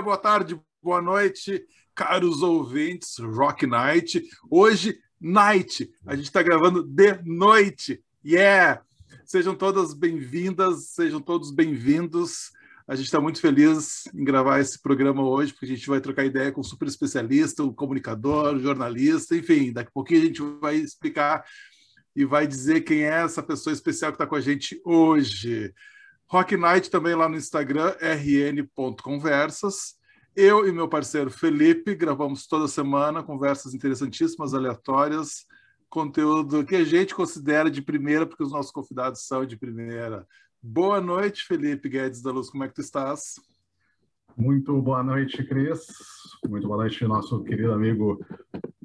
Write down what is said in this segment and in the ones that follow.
dia, boa tarde, boa noite, caros ouvintes, Rock Night. Hoje, night, a gente está gravando de noite. Yeah! Sejam todas bem-vindas, sejam todos bem-vindos. A gente está muito feliz em gravar esse programa hoje, porque a gente vai trocar ideia com um super especialista, um comunicador, um jornalista, enfim, daqui a pouquinho a gente vai explicar e vai dizer quem é essa pessoa especial que está com a gente hoje. Rock Night também lá no Instagram, rn.conversas. Eu e meu parceiro Felipe gravamos toda semana conversas interessantíssimas, aleatórias, conteúdo que a gente considera de primeira, porque os nossos convidados são de primeira. Boa noite, Felipe Guedes da Luz, como é que tu estás? Muito boa noite, Cris. Muito boa noite, nosso querido amigo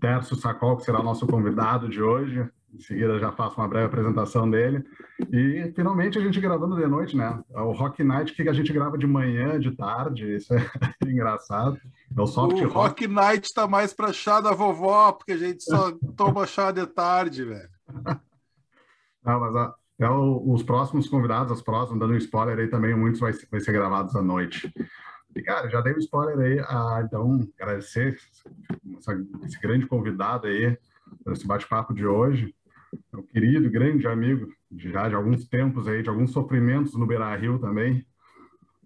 Tércio Sacol, que será nosso convidado de hoje. Em seguida já faço uma breve apresentação dele. E finalmente a gente gravando de noite, né? É o Rock Night que a gente grava de manhã, de tarde, isso é engraçado. É o soft o rock. rock Night está mais para chá da vovó, porque a gente só toma chá de tarde, velho. Não, mas a, é o, os próximos convidados, as próximas, dando um spoiler aí também, muitos vai, vai ser gravados à noite. E, cara, já dei um spoiler aí, ah, então, agradecer essa, esse grande convidado aí, esse bate-papo de hoje meu querido, grande amigo, já de alguns tempos aí, de alguns sofrimentos no Beira Rio também,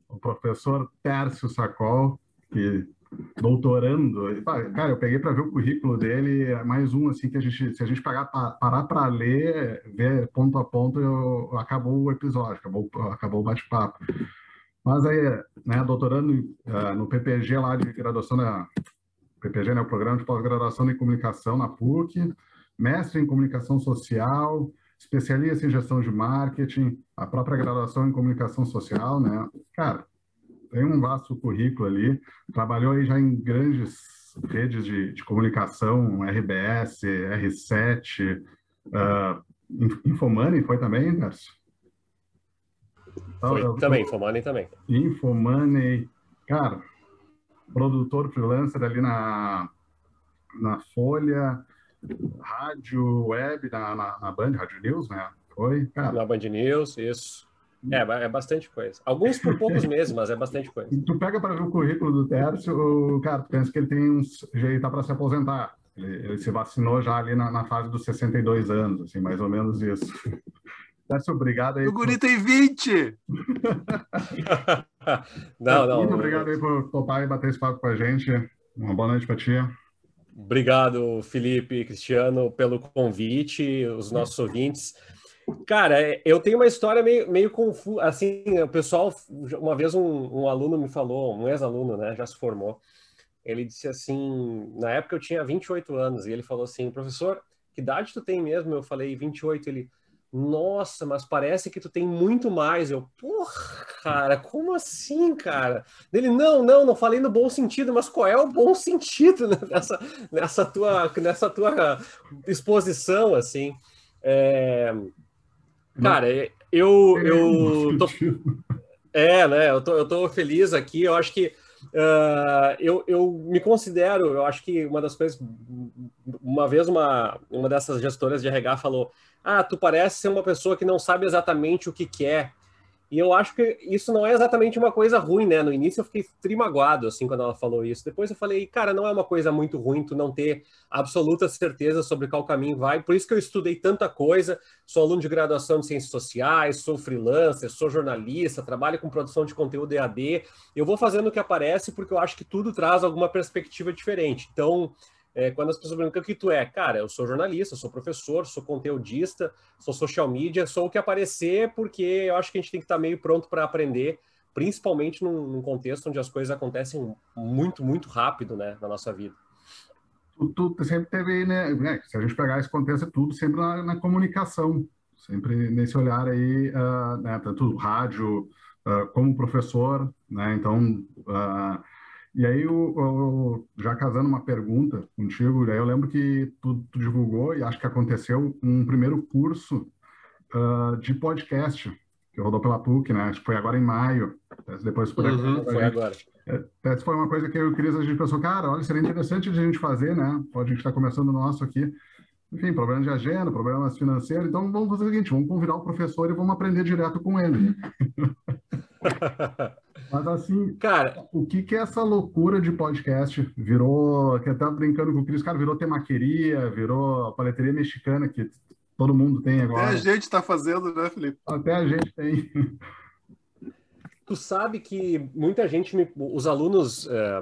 o professor Tércio Sacol, que doutorando, cara, eu peguei para ver o currículo dele, é mais um assim que a gente, se a gente parar para ler, ver ponto a ponto, eu, acabou o episódio, acabou, acabou o bate-papo. Mas aí, né, doutorando uh, no PPG lá de graduação da PPG, né, o programa de pós-graduação em comunicação na PUC, mestre em comunicação social, especialista em gestão de marketing, a própria graduação em comunicação social, né? Cara, tem um vasto currículo ali, trabalhou aí já em grandes redes de, de comunicação, RBS, R7, uh, Infomoney foi também, Darcio? Foi também, Infomoney também. Infomoney, cara, produtor freelancer ali na, na Folha, rádio web na, na, na, Band, Rádio News, né? Foi, cara. Na Band News, isso. É, é bastante coisa. Alguns por poucos meses, mas é bastante coisa. Tu pega para ver o currículo do Tércio, o cara, tu pensa que ele tem uns jeito tá para se aposentar. Ele, ele, se vacinou já ali na, na, fase dos 62 anos, assim, mais ou menos isso. Tércio, obrigado aí. O guri tem 20! não, não. Muito obrigado aí por topar e bater esse papo com a gente. Uma boa noite para ti. Obrigado, Felipe e Cristiano, pelo convite, os nossos ouvintes. Cara, eu tenho uma história meio, meio confusa. Assim, o pessoal, uma vez um, um aluno me falou, um ex-aluno, né, já se formou. Ele disse assim: na época eu tinha 28 anos, e ele falou assim, professor, que idade tu tem mesmo? Eu falei 28. Ele, nossa, mas parece que tu tem muito mais. Eu, porra, cara, como assim, cara? Ele, não, não, não falei no bom sentido, mas qual é o bom sentido nessa, nessa, tua, nessa tua exposição, assim? É... Cara, eu, eu tô... É, né, eu tô, eu tô feliz aqui, eu acho que uh, eu, eu me considero, eu acho que uma das coisas, uma vez uma, uma dessas gestoras de RH falou, ah, tu parece ser uma pessoa que não sabe exatamente o que quer. E eu acho que isso não é exatamente uma coisa ruim, né? No início eu fiquei trimagoado, assim, quando ela falou isso. Depois eu falei, cara, não é uma coisa muito ruim tu não ter absoluta certeza sobre qual caminho vai. Por isso que eu estudei tanta coisa. Sou aluno de graduação de Ciências Sociais, sou freelancer, sou jornalista, trabalho com produção de conteúdo EAD. Eu vou fazendo o que aparece porque eu acho que tudo traz alguma perspectiva diferente. Então, é, quando as pessoas perguntam o que tu é, cara, eu sou jornalista, sou professor, sou conteudista, sou social media, sou o que aparecer, porque eu acho que a gente tem que estar meio pronto para aprender, principalmente num, num, contexto onde as coisas acontecem muito, muito rápido, né, na nossa vida. Tu, tu sempre teve, né, né, se a gente pegar esse contexto, é tudo sempre na, na comunicação, sempre nesse olhar aí, uh, né, tanto rádio uh, como professor, né, então... Uh, e aí, eu, já casando uma pergunta contigo, eu lembro que tu, tu, divulgou, e acho que aconteceu, um primeiro curso uh, de podcast, que rodou pela PUC, né? Acho que foi agora em maio. Depois por uhum, foi agora. É, essa foi uma coisa que eu queria, a gente pensou, cara, olha, seria interessante a gente fazer, né? Pode a gente estar tá começando o nosso aqui. Enfim, problemas de agenda, problemas financeiros. Então, vamos fazer o seguinte, vamos convidar o professor e vamos aprender direto com ele. Mas assim, cara, o que que é essa loucura de podcast? Virou, que até brincando com o Cris, cara, virou temaqueria, virou paleteria mexicana que todo mundo tem agora. Até a gente está fazendo, né, Felipe? Até a gente tem. Tu sabe que muita gente, me, os alunos, é,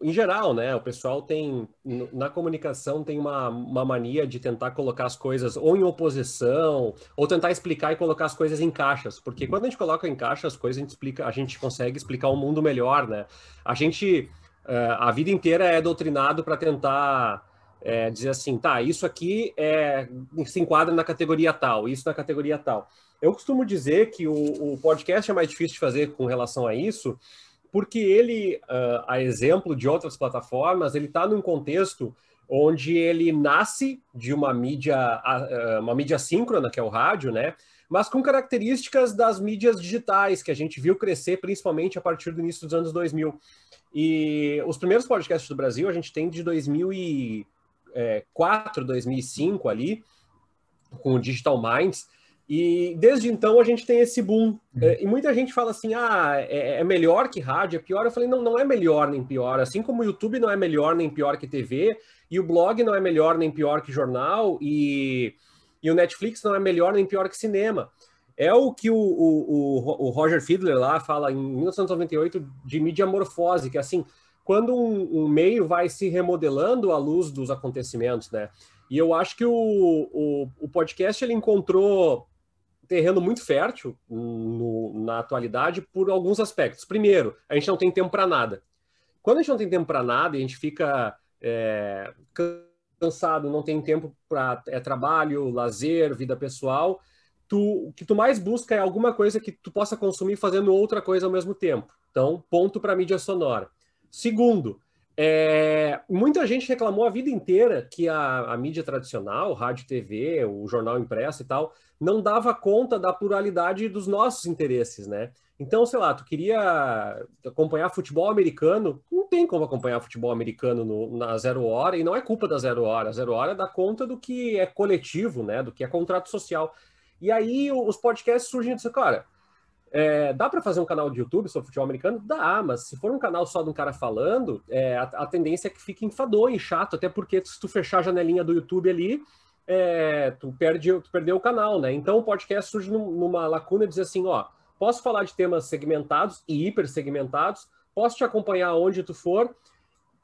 em geral, né? O pessoal tem, na comunicação, tem uma, uma mania de tentar colocar as coisas ou em oposição, ou tentar explicar e colocar as coisas em caixas. Porque quando a gente coloca em caixas as coisas, a gente, explica, a gente consegue explicar o mundo melhor, né? A gente, é, a vida inteira é doutrinado para tentar. É, dizer assim, tá, isso aqui é, se enquadra na categoria tal, isso na categoria tal. Eu costumo dizer que o, o podcast é mais difícil de fazer com relação a isso, porque ele, uh, a exemplo de outras plataformas, ele está num contexto onde ele nasce de uma mídia, uh, uma mídia síncrona, que é o rádio, né? Mas com características das mídias digitais, que a gente viu crescer principalmente a partir do início dos anos 2000. E os primeiros podcasts do Brasil a gente tem de 2004, 2005 ali, com o Digital Minds, e desde então a gente tem esse boom. Uhum. É, e muita gente fala assim: ah, é, é, melhor que rádio, é pior. Eu falei: não, não é melhor nem pior. Assim como o YouTube não é melhor nem pior que TV, e o blog não é melhor nem pior que jornal, e, e o Netflix não é melhor nem pior que cinema. É o que o, o, o Roger Fiedler lá fala em 1998 de mídia morfose, que é assim, quando um, um meio vai se remodelando à luz dos acontecimentos, né? E eu acho que o, o, o podcast ele encontrou terreno muito fértil no, na atualidade por alguns aspectos. Primeiro, a gente não tem tempo para nada. Quando a gente não tem tempo para nada e a gente fica é, cansado, não tem tempo para é, trabalho, lazer, vida pessoal, tu, o que tu mais busca é alguma coisa que tu possa consumir fazendo outra coisa ao mesmo tempo. Então, ponto para mídia sonora. Segundo, é, muita gente reclamou a vida inteira que a, a, mídia tradicional, rádio, TV, o jornal impresso e tal, não dava conta da pluralidade dos nossos interesses, né? Então, sei lá, tu queria acompanhar futebol americano, não tem como acompanhar futebol americano no, na zero hora, e não é culpa da zero hora. A zero hora dá conta do que é coletivo, né? Do que é contrato social. E aí os podcasts surgem e dizem, cara, é, dá para fazer um canal de YouTube sobre futebol americano? Dá, mas se for um canal só de um cara falando, é, a, a, tendência é que fique enfadonho, chato, até porque se tu fechar a janelinha do YouTube ali, é, tu, perde, tu perdeu o canal, né? Então o podcast surge num, numa lacuna e diz assim, ó, posso falar de temas segmentados e hiper segmentados, posso te acompanhar onde tu for,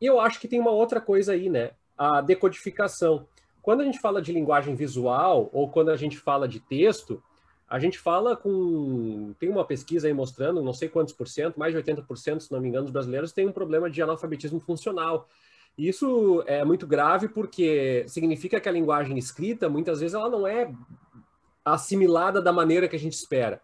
e eu acho que tem uma outra coisa aí, né? A decodificação. Quando a gente fala de linguagem visual ou quando a gente fala de texto, a gente fala com. Tem uma pesquisa aí mostrando, não sei quantos por cento, mais de 80%, se não me engano, dos brasileiros têm um problema de analfabetismo funcional. Isso é muito grave porque significa que a linguagem escrita, muitas vezes, ela não é assimilada da maneira que a gente espera.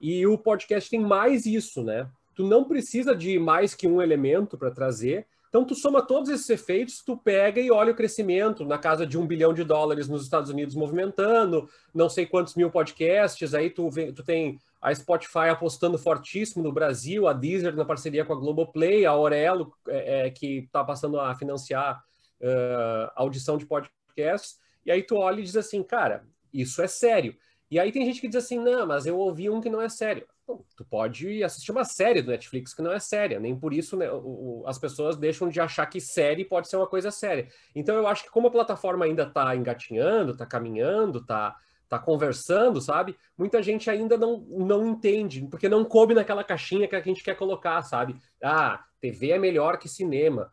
E o podcast tem mais isso, né? Tu não precisa de mais que um elemento para trazer, então, tu soma todos esses efeitos, tu pega e olha o crescimento na casa de um bilhão de dólares nos Estados Unidos movimentando, não sei quantos mil podcasts, aí tu, vem, tu tem a Spotify apostando fortíssimo no Brasil, a Deezer na parceria com a Globoplay, a Aurelo, é, é, que está passando a financiar uh, audição de podcasts, e aí tu olha e diz assim, cara, isso é sério. E aí tem gente que diz assim, não, mas eu ouvi um que não é sério. Bom, tu pode assistir uma série do Netflix que não é séria, nem por isso né, o, as pessoas deixam de achar que série pode ser uma coisa séria. Então eu acho que como a plataforma ainda está engatinhando, está caminhando, está tá conversando, sabe? Muita gente ainda não, não entende, porque não coube naquela caixinha que a gente quer colocar, sabe? Ah, TV é melhor que cinema.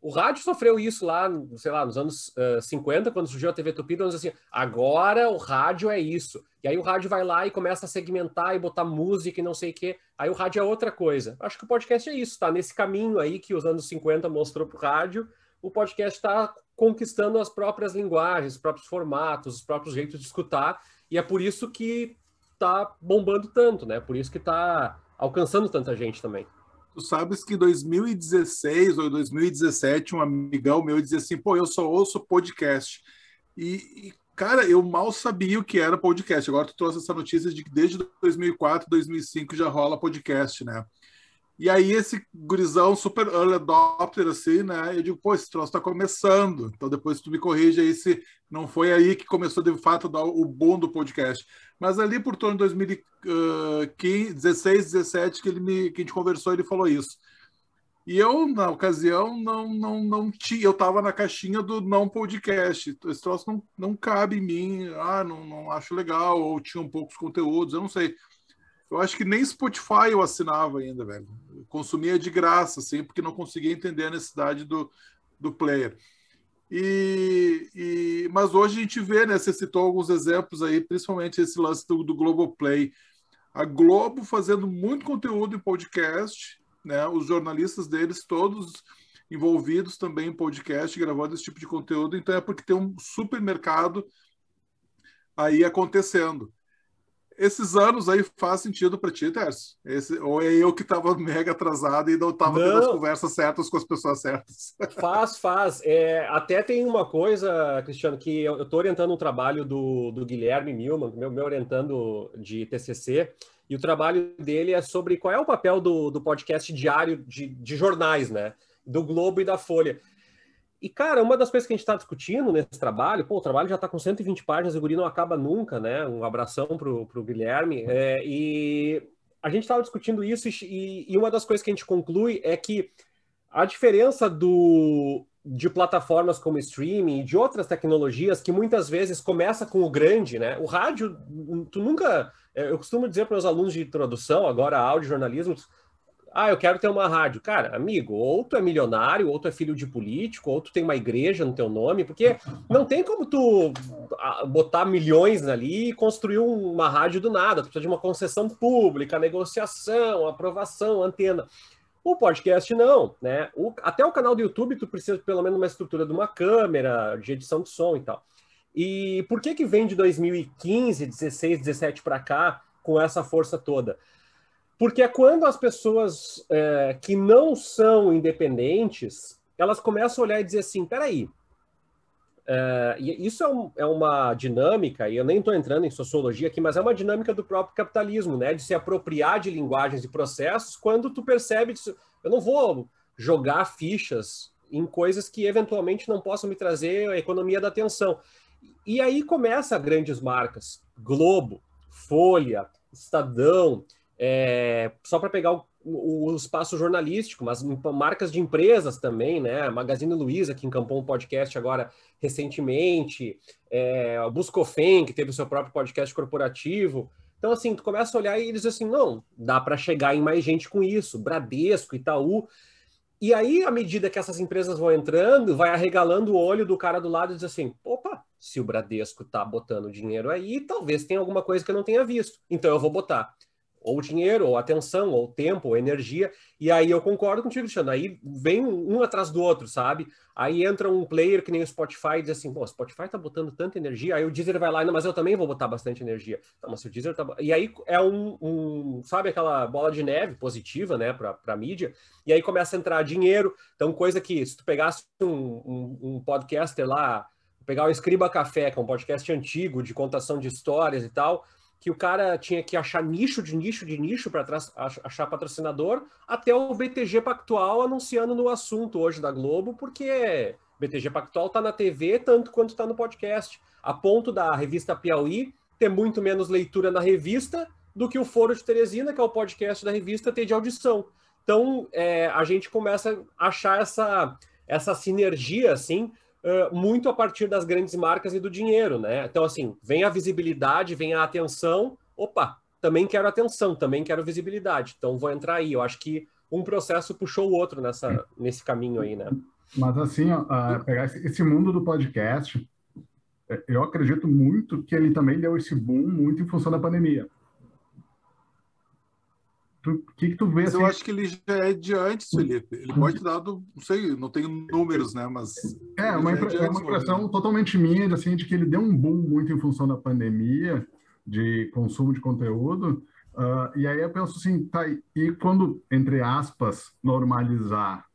O rádio sofreu isso lá, sei lá, nos anos uh, 50, quando surgiu a TV Tupi, então assim, agora o rádio é isso. E aí o rádio vai lá e começa a segmentar e botar música e não sei o quê. Aí o rádio é outra coisa. Acho que o podcast é isso, tá? Nesse caminho aí que os anos 50 mostrou pro rádio, o podcast está conquistando as próprias linguagens, os próprios formatos, os próprios jeitos de escutar, e é por isso que tá bombando tanto, né? Por isso que tá alcançando tanta gente também. Tu sabes que em 2016 ou 2017, um amigão meu dizia assim: pô, eu só ouço podcast. E, e, cara, eu mal sabia o que era podcast. Agora tu trouxe essa notícia de que desde 2004, 2005 já rola podcast, né? E aí esse gurizão super early adopter, assim, né? Eu digo, pô, esse troço tá começando. Então depois tu me corrige aí se não foi aí que começou de fato o boom do podcast. Mas ali por torno de 2016, 17 que ele me que a gente conversou, ele falou isso. E eu, na ocasião, não, não, não tinha. Eu estava na caixinha do não podcast. Esse troço não, não cabe em mim. Ah, não, não acho legal. Ou tinham poucos conteúdos, eu não sei. Eu acho que nem Spotify eu assinava ainda, velho. Consumia de graça, assim, porque não conseguia entender a necessidade do, do player. E, e, mas hoje a gente vê, né? Você citou alguns exemplos aí, principalmente esse lance do, do Globoplay. A Globo fazendo muito conteúdo em podcast né? Os jornalistas deles todos envolvidos também em podcast, gravando esse tipo de conteúdo, então é porque tem um supermercado aí acontecendo. Esses anos aí faz sentido para ti, Tércio? Esse, ou é eu que estava mega atrasado e não estava tendo as conversas certas com as pessoas certas? Faz, faz. É, até tem uma coisa, Cristiano, que eu estou orientando um trabalho do, do Guilherme Milman, meu, meu orientando de TCC, e o trabalho dele é sobre qual é o papel do, do podcast diário de, de jornais, né? Do Globo e da Folha. E, cara, uma das coisas que a gente está discutindo nesse trabalho, pô, o trabalho já está com 120 páginas, o guri não acaba nunca, né? Um abração pro, pro Guilherme. É, e a gente estava discutindo isso e, e uma das coisas que a gente conclui é que a diferença do, de plataformas como streaming e de outras tecnologias que muitas vezes começa com o grande, né? O rádio, tu nunca. É, eu costumo dizer para os alunos de introdução, agora áudio jornalismo, ah, eu quero ter uma rádio. Cara, amigo, ou tu é milionário, ou tu é filho de político, ou tu tem uma igreja no teu nome, porque não tem como tu ah, botar milhões ali e construir uma rádio do nada. Tu precisa de uma concessão pública, negociação, aprovação, antena. O podcast não, né? O, até o canal do YouTube tu precisa pelo menos uma estrutura de uma câmera, de edição de som e tal. E por que que vem de 2015, 16, 17 para cá com essa força toda? Porque é quando as pessoas é, que não são independentes, elas começam a olhar e dizer assim, peraí, e isso é, um, é, uma dinâmica, e eu nem estou entrando em sociologia aqui, mas é uma dinâmica do próprio capitalismo, né? De se apropriar de linguagens e processos quando tu percebe, eu não vou jogar fichas em coisas que eventualmente não possam me trazer a economia da atenção. E aí começa grandes marcas, Globo, Folha, Estadão, é, só para pegar o o, espaço jornalístico, mas marcas de empresas também, né? Magazine Luiza, que encampou um podcast agora recentemente, é, o Buscofen, que teve o seu próprio podcast corporativo. Então, assim, tu começa a olhar e diz assim, não, dá para chegar em mais gente com isso, Bradesco, Itaú. E aí, à medida que essas empresas vão entrando, vai arregalando o olho do cara do lado e diz assim, opa, se o Bradesco tá botando dinheiro aí, talvez tenha alguma coisa que eu não tenha visto. Então eu vou botar ou dinheiro, ou atenção, ou tempo, ou energia. E aí eu concordo contigo, Cristiano. Aí vem um atrás do outro, sabe? Aí entra um player que nem o Spotify e diz assim: pô, o Spotify tá botando tanta energia. Aí o Deezer vai lá, mas eu também vou botar bastante energia. Tá, mas o Deezer tá. E aí é um, um sabe, aquela bola de neve positiva, né, pra, pra mídia. E aí começa a entrar dinheiro. Então, coisa que se tu pegasse um, um, um podcaster lá, pegar o Escriba Café, que é um podcast antigo de contação de histórias e tal que o cara tinha que achar nicho de nicho de nicho para achar patrocinador, até o BTG Pactual anunciando no assunto hoje da Globo, porque BTG Pactual está na TV tanto quanto está no podcast, a ponto da revista Piauí ter muito menos leitura na revista do que o Foro de Teresina, que é o podcast da revista, ter de audição. Então, é, a gente começa a achar essa, essa sinergia, assim, muito a partir das grandes marcas e do dinheiro, né? Então, assim, vem a visibilidade, vem a atenção. Opa, também quero atenção, também quero visibilidade. Então, vou entrar aí. Eu acho que um processo puxou o outro nessa, nesse caminho aí, né? Mas, assim, ó, pegar esse mundo do podcast, é, eu acredito muito que ele também deu esse boom muito em função da pandemia. O que, que tu vê? Mas assim... eu acho que ele já é de antes, Felipe. Ele pode ter dado, não sei, não tenho números, né? Mas. É, uma, impre... é uma impressão totalmente minha, assim, de que ele deu um boom muito em função da pandemia, de consumo de conteúdo. Uh, e aí eu penso assim, tá, e quando, entre aspas, normalizar,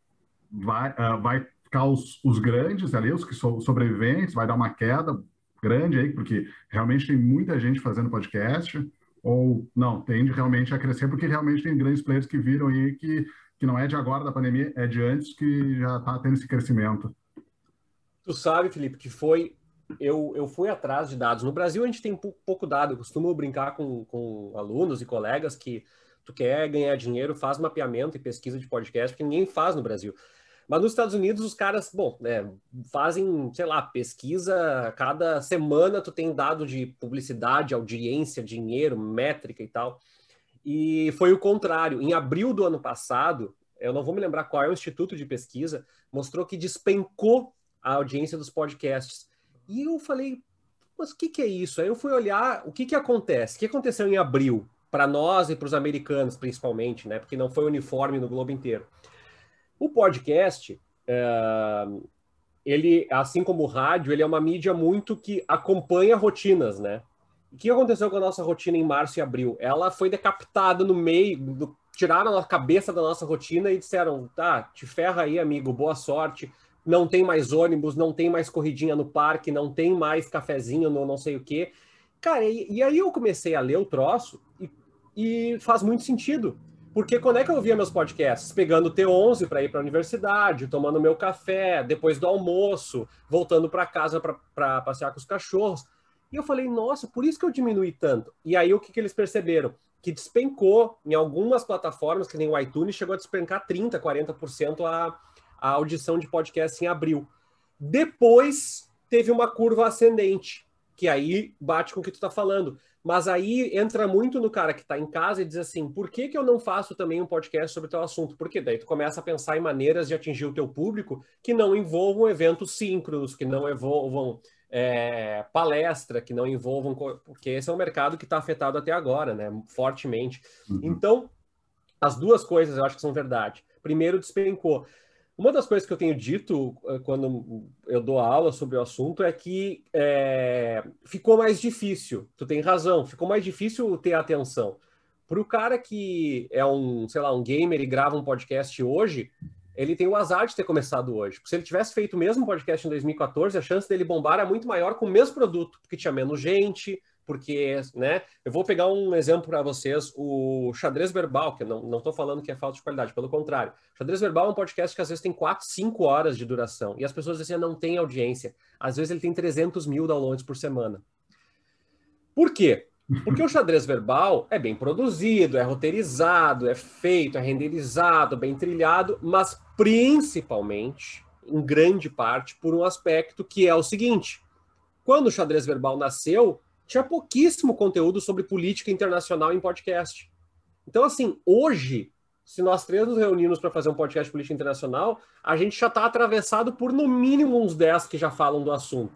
vai, uh, vai ficar os, os grandes ali, os que são sobreviventes, vai dar uma queda grande aí, porque realmente tem muita gente fazendo podcast Ou não, tende realmente a crescer, porque realmente tem grandes players que viram aí que, que não é de agora da pandemia, é de antes que já está tendo esse crescimento. Tu sabe, Felipe, que foi. Eu, eu fui atrás de dados. No Brasil, a gente tem pouco dado. Eu costumo brincar com, com alunos e colegas que tu quer ganhar dinheiro, faz mapeamento e pesquisa de podcast, porque ninguém faz no Brasil. Mas nos Estados Unidos, os caras, bom, né, fazem, sei lá, pesquisa, cada semana tu tem dado de publicidade, audiência, dinheiro, métrica e tal. E foi o contrário. Em abril do ano passado, eu não vou me lembrar qual é o instituto de pesquisa, mostrou que despencou a audiência dos podcasts. E eu falei, mas o que, que é isso? Aí eu fui olhar o que, que acontece. O que aconteceu em abril? Para nós e para os americanos, principalmente, né? Porque não foi uniforme no globo inteiro. O podcast, é, ele, assim como o rádio, ele é uma mídia muito que acompanha rotinas, né? O que aconteceu com a nossa rotina em março e abril? Ela foi decapitada no meio, do, tiraram a cabeça da nossa rotina e disseram: tá, te ferra aí, amigo, boa sorte. Não tem mais ônibus, não tem mais corridinha no parque, não tem mais cafezinho no não sei o quê. Cara, e, e aí eu comecei a ler o troço e, e faz muito sentido. Porque quando é que eu ouvia meus podcasts? Pegando o T11 para ir para a universidade, tomando meu café, depois do almoço, voltando para casa para passear com os cachorros. E eu falei, nossa, por isso que eu diminuí tanto. E aí o que, que eles perceberam? Que despencou em algumas plataformas, que nem o iTunes, chegou a despencar 30%, 40% a, a audição de podcast em abril. Depois teve uma curva ascendente, que aí bate com o que tu está falando. Mas aí entra muito no cara que está em casa e diz assim: por que, que eu não faço também um podcast sobre o teu assunto? Porque daí tu começa a pensar em maneiras de atingir o teu público que não envolvam eventos síncronos, que não envolvam é, palestra, que não envolvam. Porque esse é um mercado que está afetado até agora, né? Fortemente. Uhum. Então, as duas coisas eu acho que são verdade. Primeiro, despencou. Uma das coisas que eu tenho dito eh, quando eu dou aula sobre o assunto é que é, ficou mais difícil. Tu tem razão, ficou mais difícil ter atenção. Para o cara que é um, sei lá, um gamer e grava um podcast hoje, ele tem o azar de ter começado hoje. Porque se ele tivesse feito o mesmo podcast em 2014, a chance dele bombar é muito maior com o mesmo produto, porque tinha menos gente, porque, né? Eu vou pegar um exemplo para vocês, o xadrez verbal, que não estou falando que é falta de qualidade, pelo contrário. Xadrez verbal é um podcast que às vezes tem 4, 5 horas de duração, e as pessoas dizem assim, não tem audiência. Às vezes ele tem 300 mil downloads por semana. Por quê? Porque o xadrez verbal é bem produzido, é roteirizado, é feito, é renderizado, bem trilhado, mas principalmente, em grande parte, por um aspecto que é o seguinte: quando o xadrez verbal nasceu, tinha pouquíssimo conteúdo sobre política internacional em podcast. Então, assim, hoje, se nós três nos reunimos para fazer um podcast de política internacional, a gente já está atravessado por no mínimo uns 10 que já falam do assunto.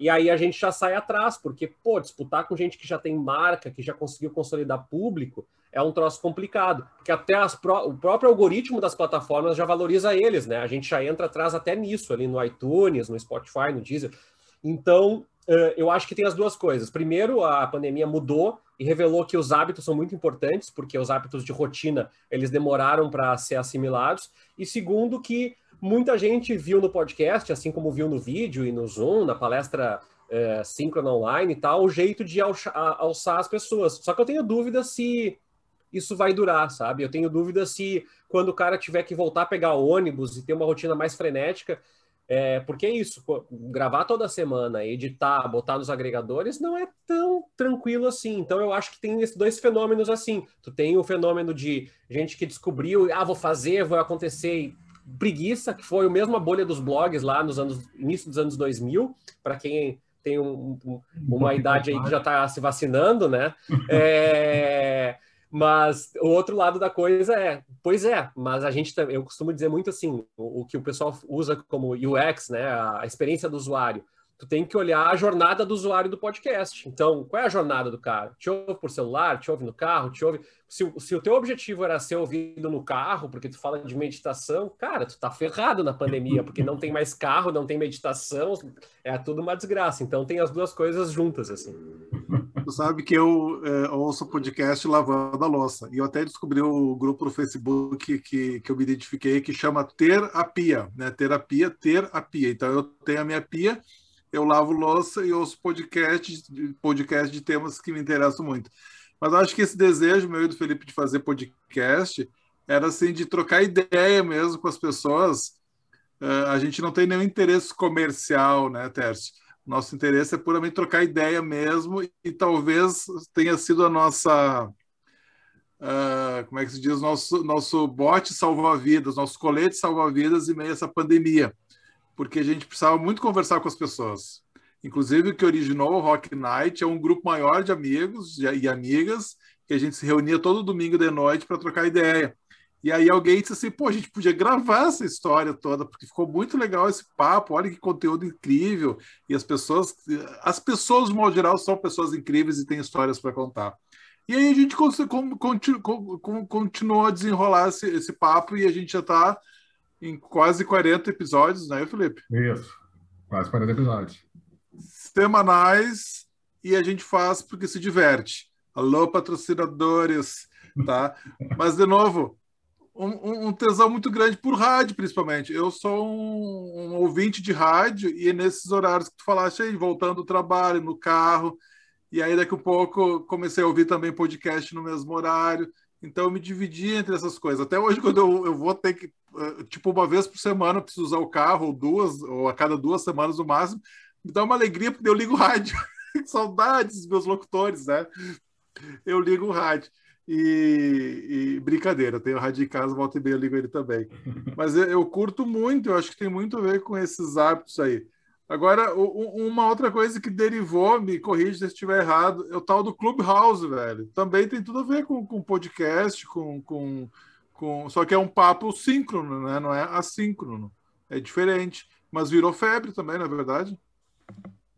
E aí a gente já sai atrás, porque, pô, disputar com gente que já tem marca, que já conseguiu consolidar público, é um troço complicado. Porque até pró o próprio algoritmo das plataformas já valoriza eles, né? A gente já entra atrás até nisso, ali no iTunes, no Spotify, no Deezer. Então, eu acho que tem as duas coisas. Primeiro, a pandemia mudou e revelou que os hábitos são muito importantes, porque os hábitos de rotina eles demoraram para ser assimilados. E segundo, que muita gente viu no podcast, assim como viu no vídeo e no Zoom, na palestra é, síncrona online e tal, o jeito de alçar as pessoas. Só que eu tenho dúvida se isso vai durar, sabe? Eu tenho dúvida se quando o cara tiver que voltar a pegar ônibus e ter uma rotina mais frenética, é, porque é isso, gravar toda semana, editar, botar nos agregadores não é tão tranquilo assim. Então eu acho que tem esses dois fenômenos assim. Tu tem o fenômeno de gente que descobriu, ah, vou fazer, vai acontecer, e preguiça, que foi a mesma bolha dos blogs lá nos anos início dos anos 2000, para quem tem um, um, uma idade aí que já está se vacinando, né? É, mas o outro lado da coisa é, pois é, mas a gente eu costumo dizer muito assim, o, o que o pessoal usa como UX, né, a experiência do usuário tu tem que olhar a jornada do usuário do podcast. Então, qual é a jornada do cara? Te ouve por celular, te ouve no carro, te ouve. Se, se o teu objetivo era ser ouvido no carro, porque tu fala de meditação, cara, tu tá ferrado na pandemia, porque não tem mais carro, não tem meditação, é tudo uma desgraça. Então tem as duas coisas juntas, assim. Tu sabe que eu é, ouço podcast lavando a louça. E eu até descobri o grupo no Facebook que, que eu me identifiquei que chama Terapia, né? Terapia, Terapia. Então eu tenho a minha pia eu lavo louça e ouço podcasts, podcast de temas que me interessam muito. Mas acho que esse desejo meu e do Felipe de fazer podcast era assim de trocar ideia mesmo com as pessoas. Uh, a gente não tem nenhum interesse comercial, né, Tércio? Nosso interesse é puramente trocar ideia mesmo e talvez tenha sido a nossa uh, como é que se diz nosso nosso bote salva-vidas, nosso colete salva-vidas em meio a essa pandemia, porque a gente precisava muito conversar com as pessoas. Inclusive o que originou o Rock Night é um grupo maior de amigos e amigas que a gente se reunia todo domingo de noite para trocar ideia. E aí alguém disse assim, pô, a gente podia gravar essa história toda, porque ficou muito legal esse papo, olha que conteúdo incrível. E as pessoas, as pessoas, de modo geral, são pessoas incríveis e têm histórias para contar. E aí a gente continuou a desenrolar esse, esse papo e a gente já está em quase 40 episódios, né, Felipe? Isso, quase 40 episódios. Semanais e a gente faz porque se diverte. Alô, patrocinadores, tá? Mas, de novo, um, um, tesão muito grande por rádio, principalmente. Eu sou um, um, ouvinte de rádio e é nesses horários que tu falaste aí, voltando do trabalho, no carro, e aí daqui a pouco comecei a ouvir também podcast no mesmo horário. Então eu me dividi entre essas coisas. Até hoje, quando eu, eu vou ter que, eh, tipo, uma vez por semana, eu preciso usar o carro, ou duas, ou a cada duas semanas no máximo, me dá uma alegria porque eu ligo o rádio. Saudades dos meus locutores, né? Eu ligo o rádio. E, e, brincadeira, tenho casa, volta e meia, ligo ele também. Mas eu, eu, curto muito, eu acho que tem muito a ver com esses hábitos aí. Agora, o, uma outra coisa que derivou, me corrija se estiver errado, é o tal do Clubhouse, velho. Também tem tudo a ver com, com podcast, com, com, com. Só que é um papo síncrono, né? Não é assíncrono. É diferente. Mas virou febre também, na é verdade.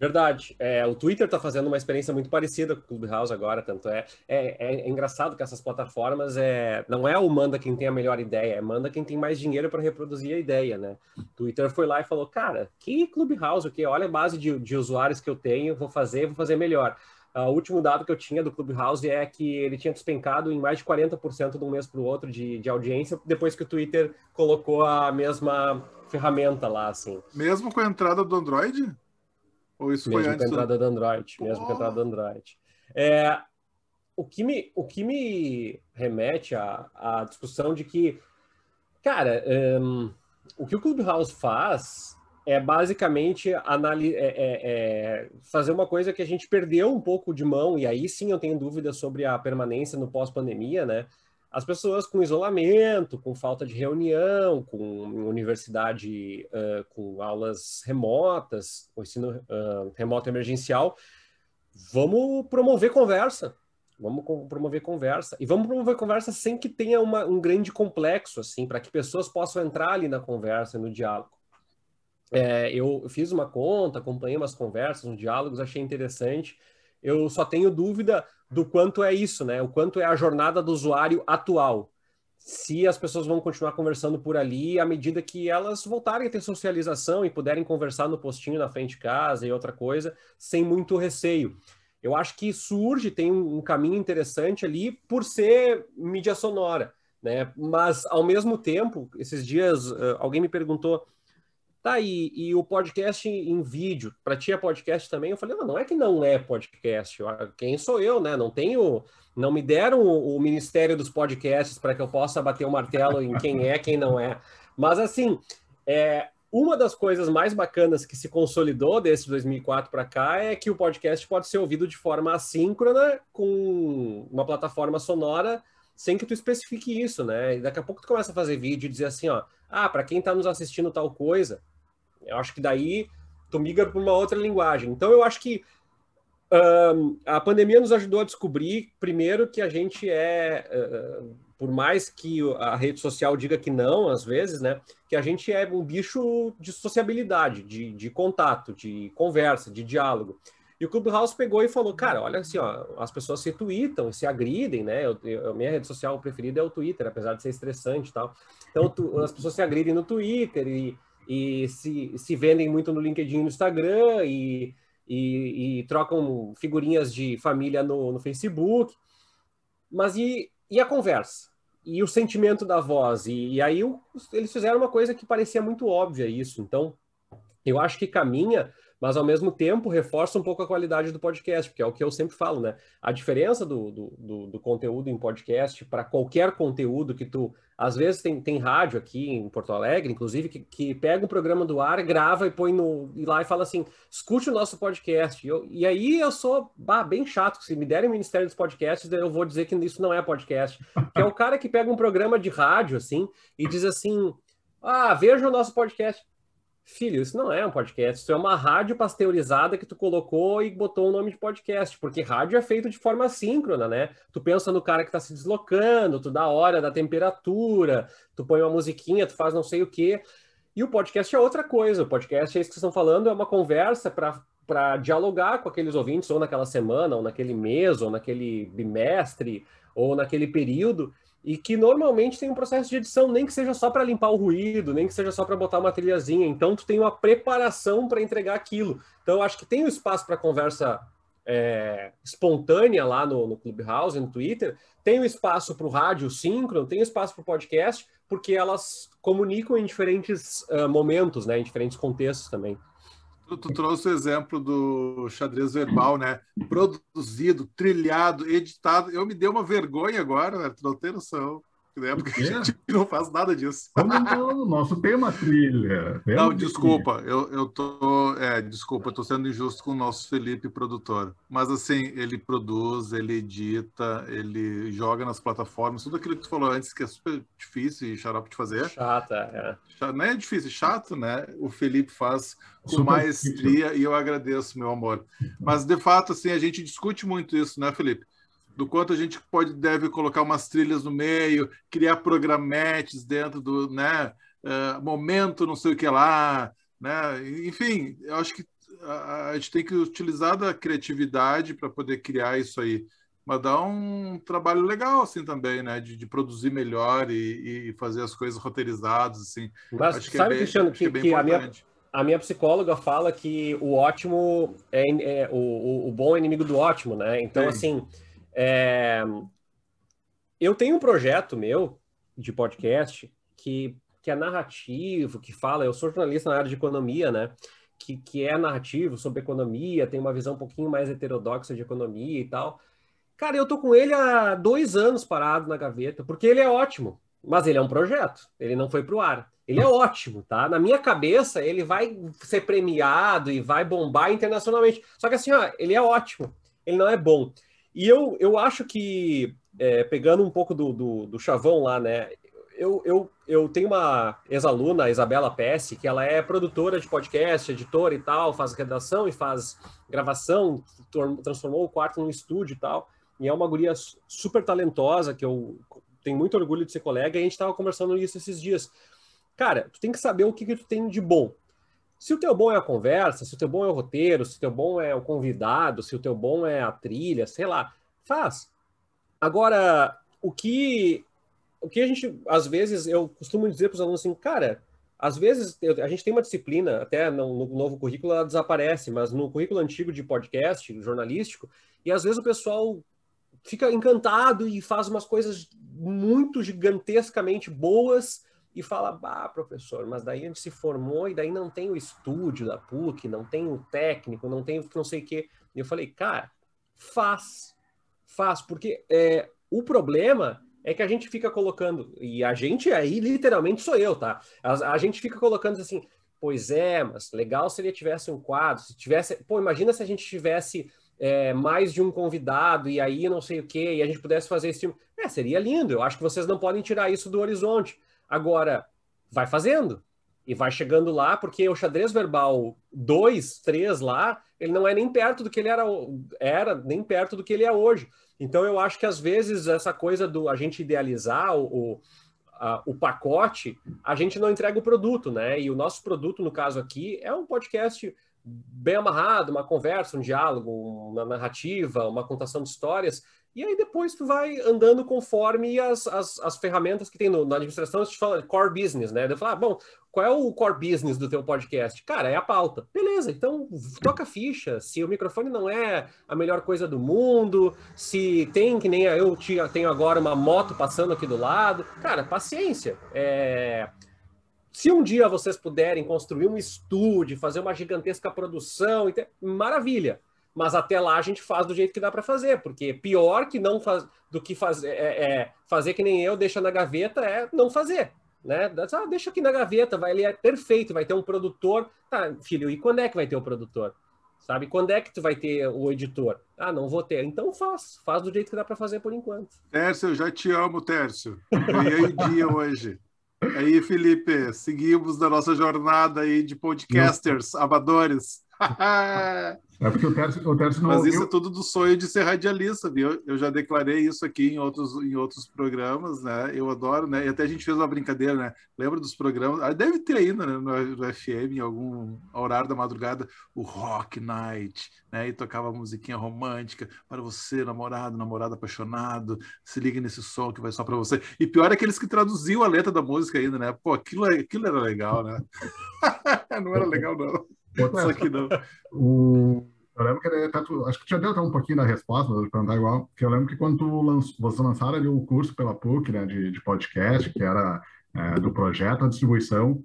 Verdade. É, o Twitter está fazendo uma experiência muito parecida com o Clubhouse agora, tanto é, é, é, engraçado que essas plataformas é, não é o manda quem tem a melhor ideia, é manda quem tem mais dinheiro para reproduzir a ideia, né? Twitter foi lá e falou, cara, que Clubhouse, o que? Olha a base de, de usuários que eu tenho, vou fazer, vou fazer melhor. Uh, o último dado que eu tinha do Clubhouse é que ele tinha despencado em mais de 40% de um mês para o outro de, de audiência, depois que o Twitter colocou a mesma ferramenta lá, assim. Mesmo com a entrada do Android? Ou isso mesmo foi antes? com a entrada do Android. Mesmo com a entrada do Android. É, o, que me, o que me remete à, à discussão de que, cara, um, o que o Clubhouse faz é basicamente anali é, é, é, fazer uma coisa que a gente perdeu um pouco de mão, e aí sim eu tenho dúvidas sobre a permanência no pós-pandemia, né? As pessoas com isolamento, com falta de reunião, com universidade uh, com aulas remotas, com ensino uh, remoto emergencial, vamos promover conversa. Vamos promover conversa. E vamos promover conversa sem que tenha uma, um grande complexo, assim, para que pessoas possam entrar ali na conversa, no diálogo. É, eu fiz uma conta, acompanhei umas conversas, uns diálogos, achei interessante. Eu só tenho dúvida do quanto é isso, né? O quanto é a jornada do usuário atual. Se as pessoas vão continuar conversando por ali à medida que elas voltarem a ter socialização e puderem conversar no postinho na frente de casa e outra coisa, sem muito receio. Eu acho que surge, tem um caminho interessante ali por ser mídia sonora, né? Mas ao mesmo tempo, esses dias alguém me perguntou Tá, e, e o podcast em vídeo, para ti é podcast também? Eu falei, não, não é que não é podcast, quem sou eu, né? Não tenho, não me deram o, o ministério dos podcasts para que eu possa bater o martelo em quem é, quem não é. Mas assim, é, uma das coisas mais bacanas que se consolidou desse 2004 para cá é que o podcast pode ser ouvido de forma assíncrona com uma plataforma sonora sem que tu especifique isso, né? E daqui a pouco tu começa a fazer vídeo e dizer assim, ó, ah, para quem está nos assistindo tal coisa, eu acho que daí tu migra para uma outra linguagem. Então eu acho que a pandemia nos ajudou a descobrir, primeiro, que a gente é, uh, por mais que a rede social diga que não, às vezes, né, que a gente é um bicho de sociabilidade, de, de contato, de conversa, de diálogo. E o Clubhouse pegou e falou, cara, olha assim, ó, as pessoas se tweetam, se agridem, né? Eu, eu, minha rede social preferida é o Twitter, apesar de ser estressante e tal. Então, tu, as pessoas se agridem no Twitter e, e se, se vendem muito no LinkedIn e no Instagram e, e, e trocam figurinhas de família no, no Facebook. Mas e, e, a conversa? E o sentimento da voz? E, e aí eles fizeram uma coisa que parecia muito óbvia isso. Então, eu acho que caminha, mas ao mesmo tempo reforça um pouco a qualidade do podcast, porque é o que eu sempre falo, né? A diferença do, do, do, do conteúdo em podcast para qualquer conteúdo que tu. Às vezes tem, tem rádio aqui em Porto Alegre, inclusive, que, que pega um programa do ar, grava e põe no. e lá e fala assim: escute o nosso podcast. E, eu, e aí eu sou bah, bem chato, se me derem o Ministério dos Podcasts, eu vou dizer que isso não é podcast. Que é o cara que pega um programa de rádio, assim, e diz assim: ah, veja o nosso podcast. Filho, isso não é um podcast, isso é uma rádio pasteurizada que tu colocou e botou o nome de podcast, porque rádio é feito de forma síncrona, né? Tu pensa no cara que está se deslocando, tu dá a hora da temperatura, tu põe uma musiquinha, tu faz não sei o quê. E o podcast é outra coisa. O podcast é isso que estão falando, é uma conversa para dialogar com aqueles ouvintes, ou naquela semana, ou naquele mês, ou naquele bimestre, ou naquele período e que normalmente tem um processo de edição, nem que seja só para limpar o ruído, nem que seja só para botar uma trilhazinha. Então, tu tem uma preparação para entregar aquilo. Então, eu acho que tem um espaço para conversa é, espontânea lá no, no Clubhouse, no Twitter, tem um espaço para o rádio síncrono, tem um espaço para o podcast, porque elas comunicam em diferentes uh, momentos, né, em diferentes contextos também. Tu, tu, trouxe o exemplo do xadrez verbal, né? Produzido, trilhado, editado. Eu me dei uma vergonha agora, né? Não tem noção. Né? Porque a gente não faz nada disso. Como não? Nosso tema trilha. Não, desculpa, eu, eu tô. É, desculpa, eu tô sendo injusto com o nosso Felipe produtor. Mas assim, ele produz, ele edita, ele joga nas plataformas, tudo aquilo que tu falou antes, que é super difícil e xarope de fazer. Chata, é. Não é difícil, chato, né? O Felipe faz com super maestria difícil. e eu agradeço, meu amor. Mas de fato, assim, a gente discute muito isso, né, Felipe? Do quanto a gente pode deve colocar umas trilhas no meio, criar programetes dentro do né, uh, momento, não sei o que lá, né? Enfim, eu acho que a, a gente tem que utilizar da criatividade para poder criar isso aí. Mas dá um trabalho legal assim também, né? De, de produzir melhor e, e, fazer as coisas roteirizadas, assim. Mas acho que é sabe, é bem, Cristiano, que, que, que a, minha, a minha psicóloga fala que o ótimo é, é o, o, bom é inimigo do ótimo, né? Então, Sim. assim é... Eu tenho um projeto meu de podcast que, que é narrativo, que fala. Eu sou jornalista na área de economia, né? Que, que é narrativo sobre economia, tem uma visão um pouquinho mais heterodoxa de economia e tal. Cara, eu tô com ele há dois anos parado na gaveta, porque ele é ótimo, mas ele é um projeto, ele não foi pro ar. Ele é ótimo, tá? Na minha cabeça, ele vai ser premiado e vai bombar internacionalmente. Só que assim, ó, ele é ótimo, ele não é bom. E eu, eu acho que, é, pegando um pouco do, do, do, chavão lá, né? Eu, eu, eu tenho uma ex-aluna, Isabela Pesce, que ela é produtora de podcast, editora e tal, faz redação e faz gravação, transformou o quarto num estúdio e tal. E é uma guria super talentosa, que eu tenho muito orgulho de ser colega, e a gente estava conversando isso esses dias. Cara, tu tem que saber o que, que tu tem de bom. Se o teu bom é a conversa, se o teu bom é o roteiro, se o teu bom é o convidado, se o teu bom é a trilha, sei lá, faz. Agora, o que o que a gente às vezes eu costumo dizer para os alunos assim, cara, às vezes a gente tem uma disciplina, até no, no novo currículo ela desaparece, mas no currículo antigo de podcast, jornalístico, e às vezes o pessoal fica encantado e faz umas coisas muito gigantescamente boas e fala, ah, professor, mas daí a gente se formou e daí não tem o estúdio da PUC, não tem o técnico, não tem o não sei o quê. E eu falei, cara, faz, faz, porque é, o problema é que a gente fica colocando, e a gente aí literalmente sou eu, tá? A, a gente fica colocando assim, pois é, mas legal se ele tivesse um quadro, se tivesse, pô, imagina se a gente tivesse é, mais de um convidado e aí não sei o quê, e a gente pudesse fazer esse tipo. É, seria lindo. Eu acho que vocês não podem tirar isso do horizonte. Agora, vai fazendo. E vai chegando lá, porque o xadrez verbal 2, 3 lá, ele não é nem perto do que ele era, era, nem perto do que ele é hoje. Então eu acho que às vezes essa coisa do a gente idealizar o, a, o pacote, a gente não entrega o produto, né? E o nosso produto, no caso aqui, é um podcast bem amarrado, uma conversa, um diálogo, uma narrativa, uma contação de histórias e aí depois tu vai andando conforme as, as, as ferramentas que tem no, na administração, a gente fala core business, né? Eu falo, ah, bom, qual é o core business do teu podcast? Cara, é a pauta. Beleza, então toca ficha. Se o microfone não é a melhor coisa do mundo, se tem, que nem eu tenho agora uma moto passando aqui do lado, cara, paciência. É... Se um dia vocês puderem construir um estúdio, fazer uma gigantesca produção, maravilha. Mas até lá a gente faz do jeito que dá para fazer, porque pior que não faz, do que fazer, é, é, fazer que nem eu, deixa na gaveta, é não fazer. Né? Ah, deixa aqui na gaveta, vai, ele é perfeito, vai ter um produtor. Tá, filho, e quando é que vai ter o produtor? Sabe? Quando é que tu vai ter o editor? Ah, não vou ter. Então faz. Faz do jeito que dá para fazer por enquanto. Tércio, eu já te amo, Tércio. Ganhei o dia hoje. Aí, Felipe, seguimos na nossa jornada aí de podcasters, amadores. É porque o Terce, o Terce não Mas ouviu... isso é tudo do sonho de ser radialista, viu? Eu já declarei isso aqui em outros, em outros programas, né? Eu adoro, né? E até a gente fez uma brincadeira, né? Lembra dos programas? Ah, deve ter ainda né? no, no FM, em algum horário da madrugada, o Rock Night, né? E tocava musiquinha romântica para você, namorado, namorado apaixonado, se liga nesse som que vai só para você. E pior é aqueles que traduziam a letra da música ainda, né? Pô, aquilo, aquilo era legal, né? não era legal, não. Só que não. O, eu lembro que ele, acho que já deu até um pouquinho da resposta, vou perguntar igual, que eu lembro que quando tu lanç, vocês lançaram ali o curso pela PUC, né, de, de podcast, que era é, do projeto, a distribuição,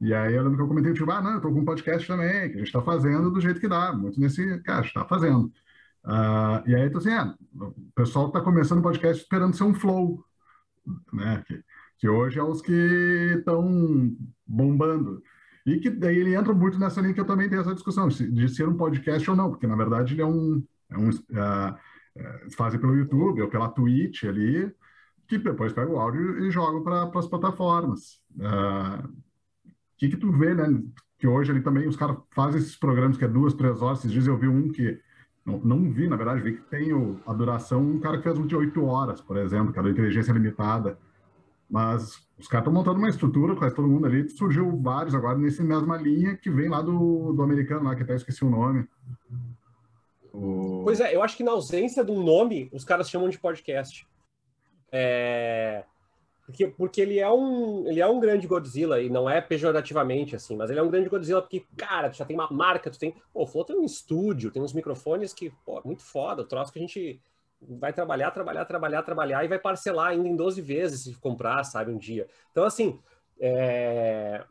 e aí eu lembro que eu comentei, tipo, ah, não, eu tô com um podcast também, que a gente está fazendo do jeito que dá, muito nesse, cara, a gente tá fazendo. Uh, e aí, então, assim, é, o pessoal está começando o podcast esperando ser um flow, né, que, que hoje é os que estão bombando. E que daí ele entra muito nessa linha que eu também tenho essa discussão, de ser um podcast ou não, porque na verdade ele é um. É um uh, fazem pelo YouTube ou pela Twitch ali, que depois pega o áudio e joga para as plataformas. O uh, que, que tu vê, né? Que hoje ali também os caras fazem esses programas que é duas, três horas. Esses dias eu vi um que. Não, não vi, na verdade, vi que tem o, a duração, um cara que fez um de oito horas, por exemplo, que era inteligência limitada. Mas os caras estão montando uma estrutura, quase todo mundo ali. Surgiu vários agora nessa mesma linha que vem lá do, do americano, lá, que até esqueci o nome. O... Pois é, eu acho que na ausência de um nome, os caras chamam de podcast. É... Porque, porque ele, é um, ele é um grande Godzilla, e não é pejorativamente assim, mas ele é um grande Godzilla porque, cara, tu já tem uma marca, tu tem. Pô, o Flow tem um estúdio, tem uns microfones que, pô, muito foda, o troço que a gente vai trabalhar, trabalhar, trabalhar, trabalhar e vai parcelar ainda em 12 vezes se comprar, sabe, um dia. Então, assim, é,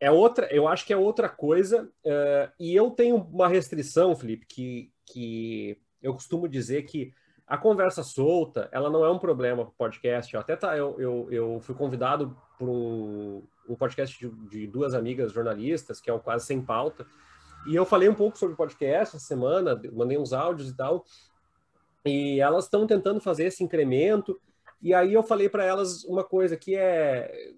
é outra, eu acho que é outra coisa. É, e eu tenho uma restrição, Felipe, que, que eu costumo dizer que a conversa solta, ela não é um problema para o podcast. Eu até tá, eu, eu, eu fui convidado por um, um podcast de, de, duas amigas jornalistas, que é o Quase Sem Pauta, e eu falei um pouco sobre podcast essa semana, mandei uns áudios e tal, e elas estão tentando fazer esse incremento. E aí eu falei para elas uma coisa que é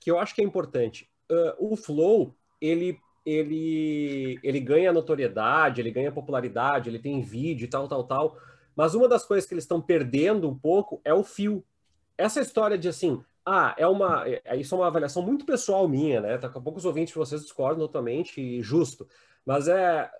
que eu acho que é importante. Uh, o Flow, ele ele ele ganha notoriedade, ele ganha popularidade, ele tem vídeo, tal, tal, tal. Mas uma das coisas que eles estão perdendo um pouco é o fio. Essa história de assim, ah, é uma. É, isso é uma avaliação muito pessoal minha, né? Daqui a pouco os ouvintes de vocês discordam totalmente, justo. Mas é.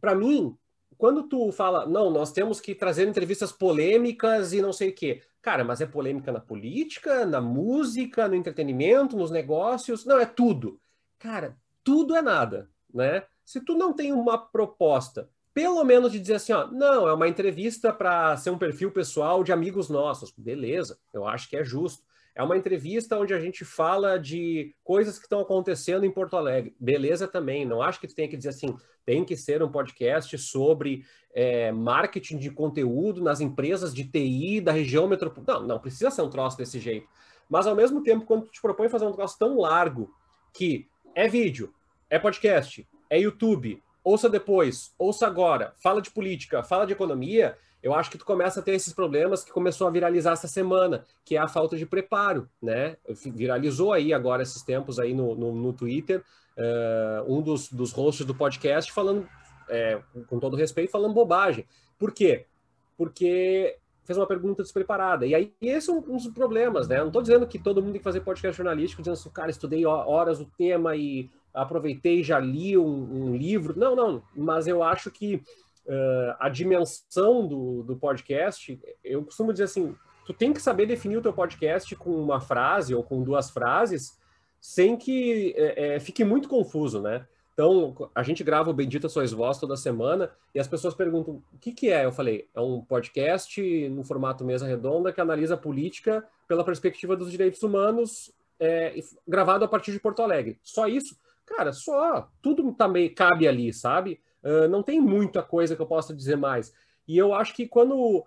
Para mim, quando tu fala, não, nós temos que trazer entrevistas polêmicas e não sei o quê. Cara, mas é polêmica na política, na música, no entretenimento, nos negócios? Não, é tudo. Cara, tudo é nada, né? Se tu não tem uma proposta, pelo menos de dizer assim, ó, não, é uma entrevista para ser um perfil pessoal de amigos nossos. Beleza, eu acho que é justo. É uma entrevista onde a gente fala de coisas que estão acontecendo em Porto Alegre. Beleza também. Não acho que tu tenha que dizer assim, tem que ser um podcast sobre é, marketing de conteúdo nas empresas de TI da região metropolitana. Não, não precisa ser um troço desse jeito. Mas ao mesmo tempo, quando tu te propõe fazer um troço tão largo que é vídeo, é podcast, é YouTube, ouça depois, ouça agora, fala de política, fala de economia, eu acho que tu começa a ter esses problemas que começou a viralizar essa semana, que é a falta de preparo, né? Viralizou aí agora esses tempos aí no, no, no Twitter, uh, um dos, dos hosts do podcast falando, é, com todo respeito, falando bobagem. Por quê? Porque fez uma pergunta despreparada. E aí, esse é um, um dos problemas, né? Não estou dizendo que todo mundo tem que fazer podcast jornalístico, dizendo assim, cara, estudei horas o tema e aproveitei e já li um, um livro. Não, não. Mas eu acho que uh, a dimensão do, do podcast, eu costumo dizer assim, tu tem que saber definir o teu podcast com uma frase ou com duas frases, sem que é, é, fique muito confuso, né? Então, a gente grava o Bendita Sois Vós toda semana e as pessoas perguntam o que, que é. Eu falei, é um podcast no formato mesa redonda que analisa política pela perspectiva dos direitos humanos é, gravado a partir de Porto Alegre. Só isso? Cara, só. Tudo também cabe ali, sabe? Uh, não tem muita coisa que eu possa dizer mais. E eu acho que quando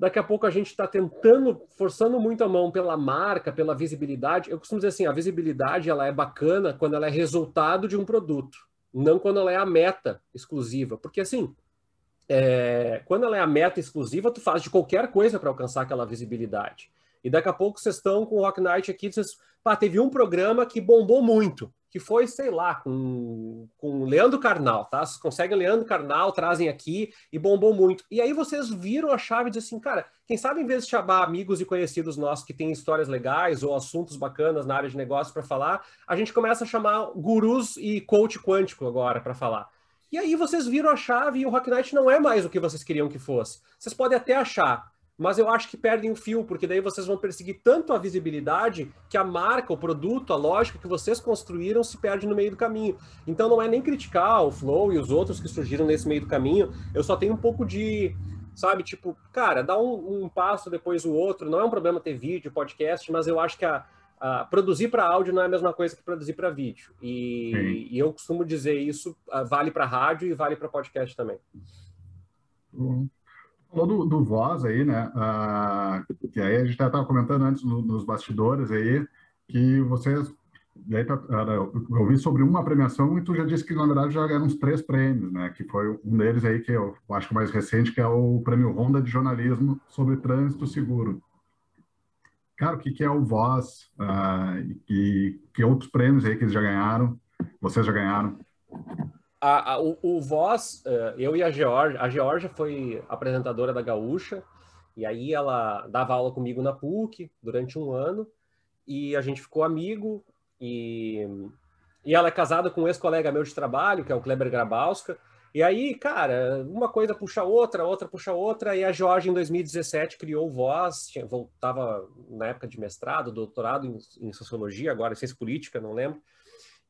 daqui a pouco a gente está tentando, forçando muito a mão pela marca, pela visibilidade. Eu costumo dizer assim, a visibilidade ela é bacana quando ela é resultado de um produto, não quando ela é a meta exclusiva. Porque assim, é, quando ela é a meta exclusiva, tu faz de qualquer coisa para alcançar aquela visibilidade. E daqui a pouco vocês estão com o Rock Night aqui, vocês, pá, teve um programa que bombou muito que foi, sei lá, com, com Leandro Carnal, tá? Vocês conseguem Leandro Carnal, trazem aqui e bombou muito. E aí vocês viram a chave e dizem assim, cara, quem sabe em vez de chamar amigos e conhecidos nossos que têm histórias legais ou assuntos bacanas na área de negócio para falar, a gente começa a chamar gurus e coach quântico agora para falar. E aí vocês viram a chave e o Rock Night não é mais o que vocês queriam que fosse. Vocês podem até achar, mas eu acho que perdem o fio, porque daí vocês vão perseguir tanto a visibilidade que a marca, o produto, a lógica que vocês construíram se perde no meio do caminho. Então não é nem criticar o Flow e os outros que surgiram nesse meio do caminho, eu só tenho um pouco de, sabe, tipo, cara, dá um, um passo depois o outro, não é um problema ter vídeo, podcast, mas eu acho que a, a produzir para áudio não é a mesma coisa que produzir para vídeo. E, e, eu costumo dizer isso, ah, vale para rádio e vale para podcast também. Uhum falou do, do Voz aí, né? Ah, que aí a gente estava comentando antes no, nos bastidores aí, que vocês. Aí, tá, eu vi sobre uma premiação e tu já disse que, na verdade, já eram uns três prêmios, né? Que foi um deles aí, que eu acho que o mais recente, que é o Prêmio Honda de Jornalismo sobre Trânsito Seguro. Cara, o que, que é o Voz? Ah, e que outros prêmios aí que eles já ganharam? Vocês já ganharam? A, a, o, o Voz, uh, eu e a Georgia, a Georgia foi apresentadora da Gaúcha, e aí ela dava aula comigo na PUC durante um ano, e a gente ficou amigo, e, e ela é casada com um ex-colega meu de trabalho, que é o Kleber Grabowska, e aí, cara, uma coisa puxa outra, outra puxa outra, e a Georgia em 2017 criou o Voz, tinha, voltava na época de mestrado, doutorado em, em Sociologia, agora em Ciência Política, não lembro,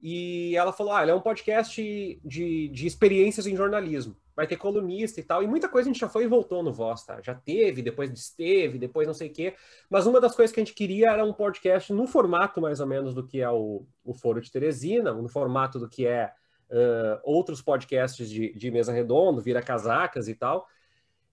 e ela falou: ah, ele é um podcast de, de experiências em jornalismo. Vai ter colunista e tal. E muita coisa a gente já foi e voltou no Voz, tá? Já teve, depois esteve, depois não sei o quê. Mas uma das coisas que a gente queria era um podcast no formato mais ou menos do que é o, o Foro de Teresina, no formato do que é uh, outros podcasts de, de mesa redonda, vira casacas e tal.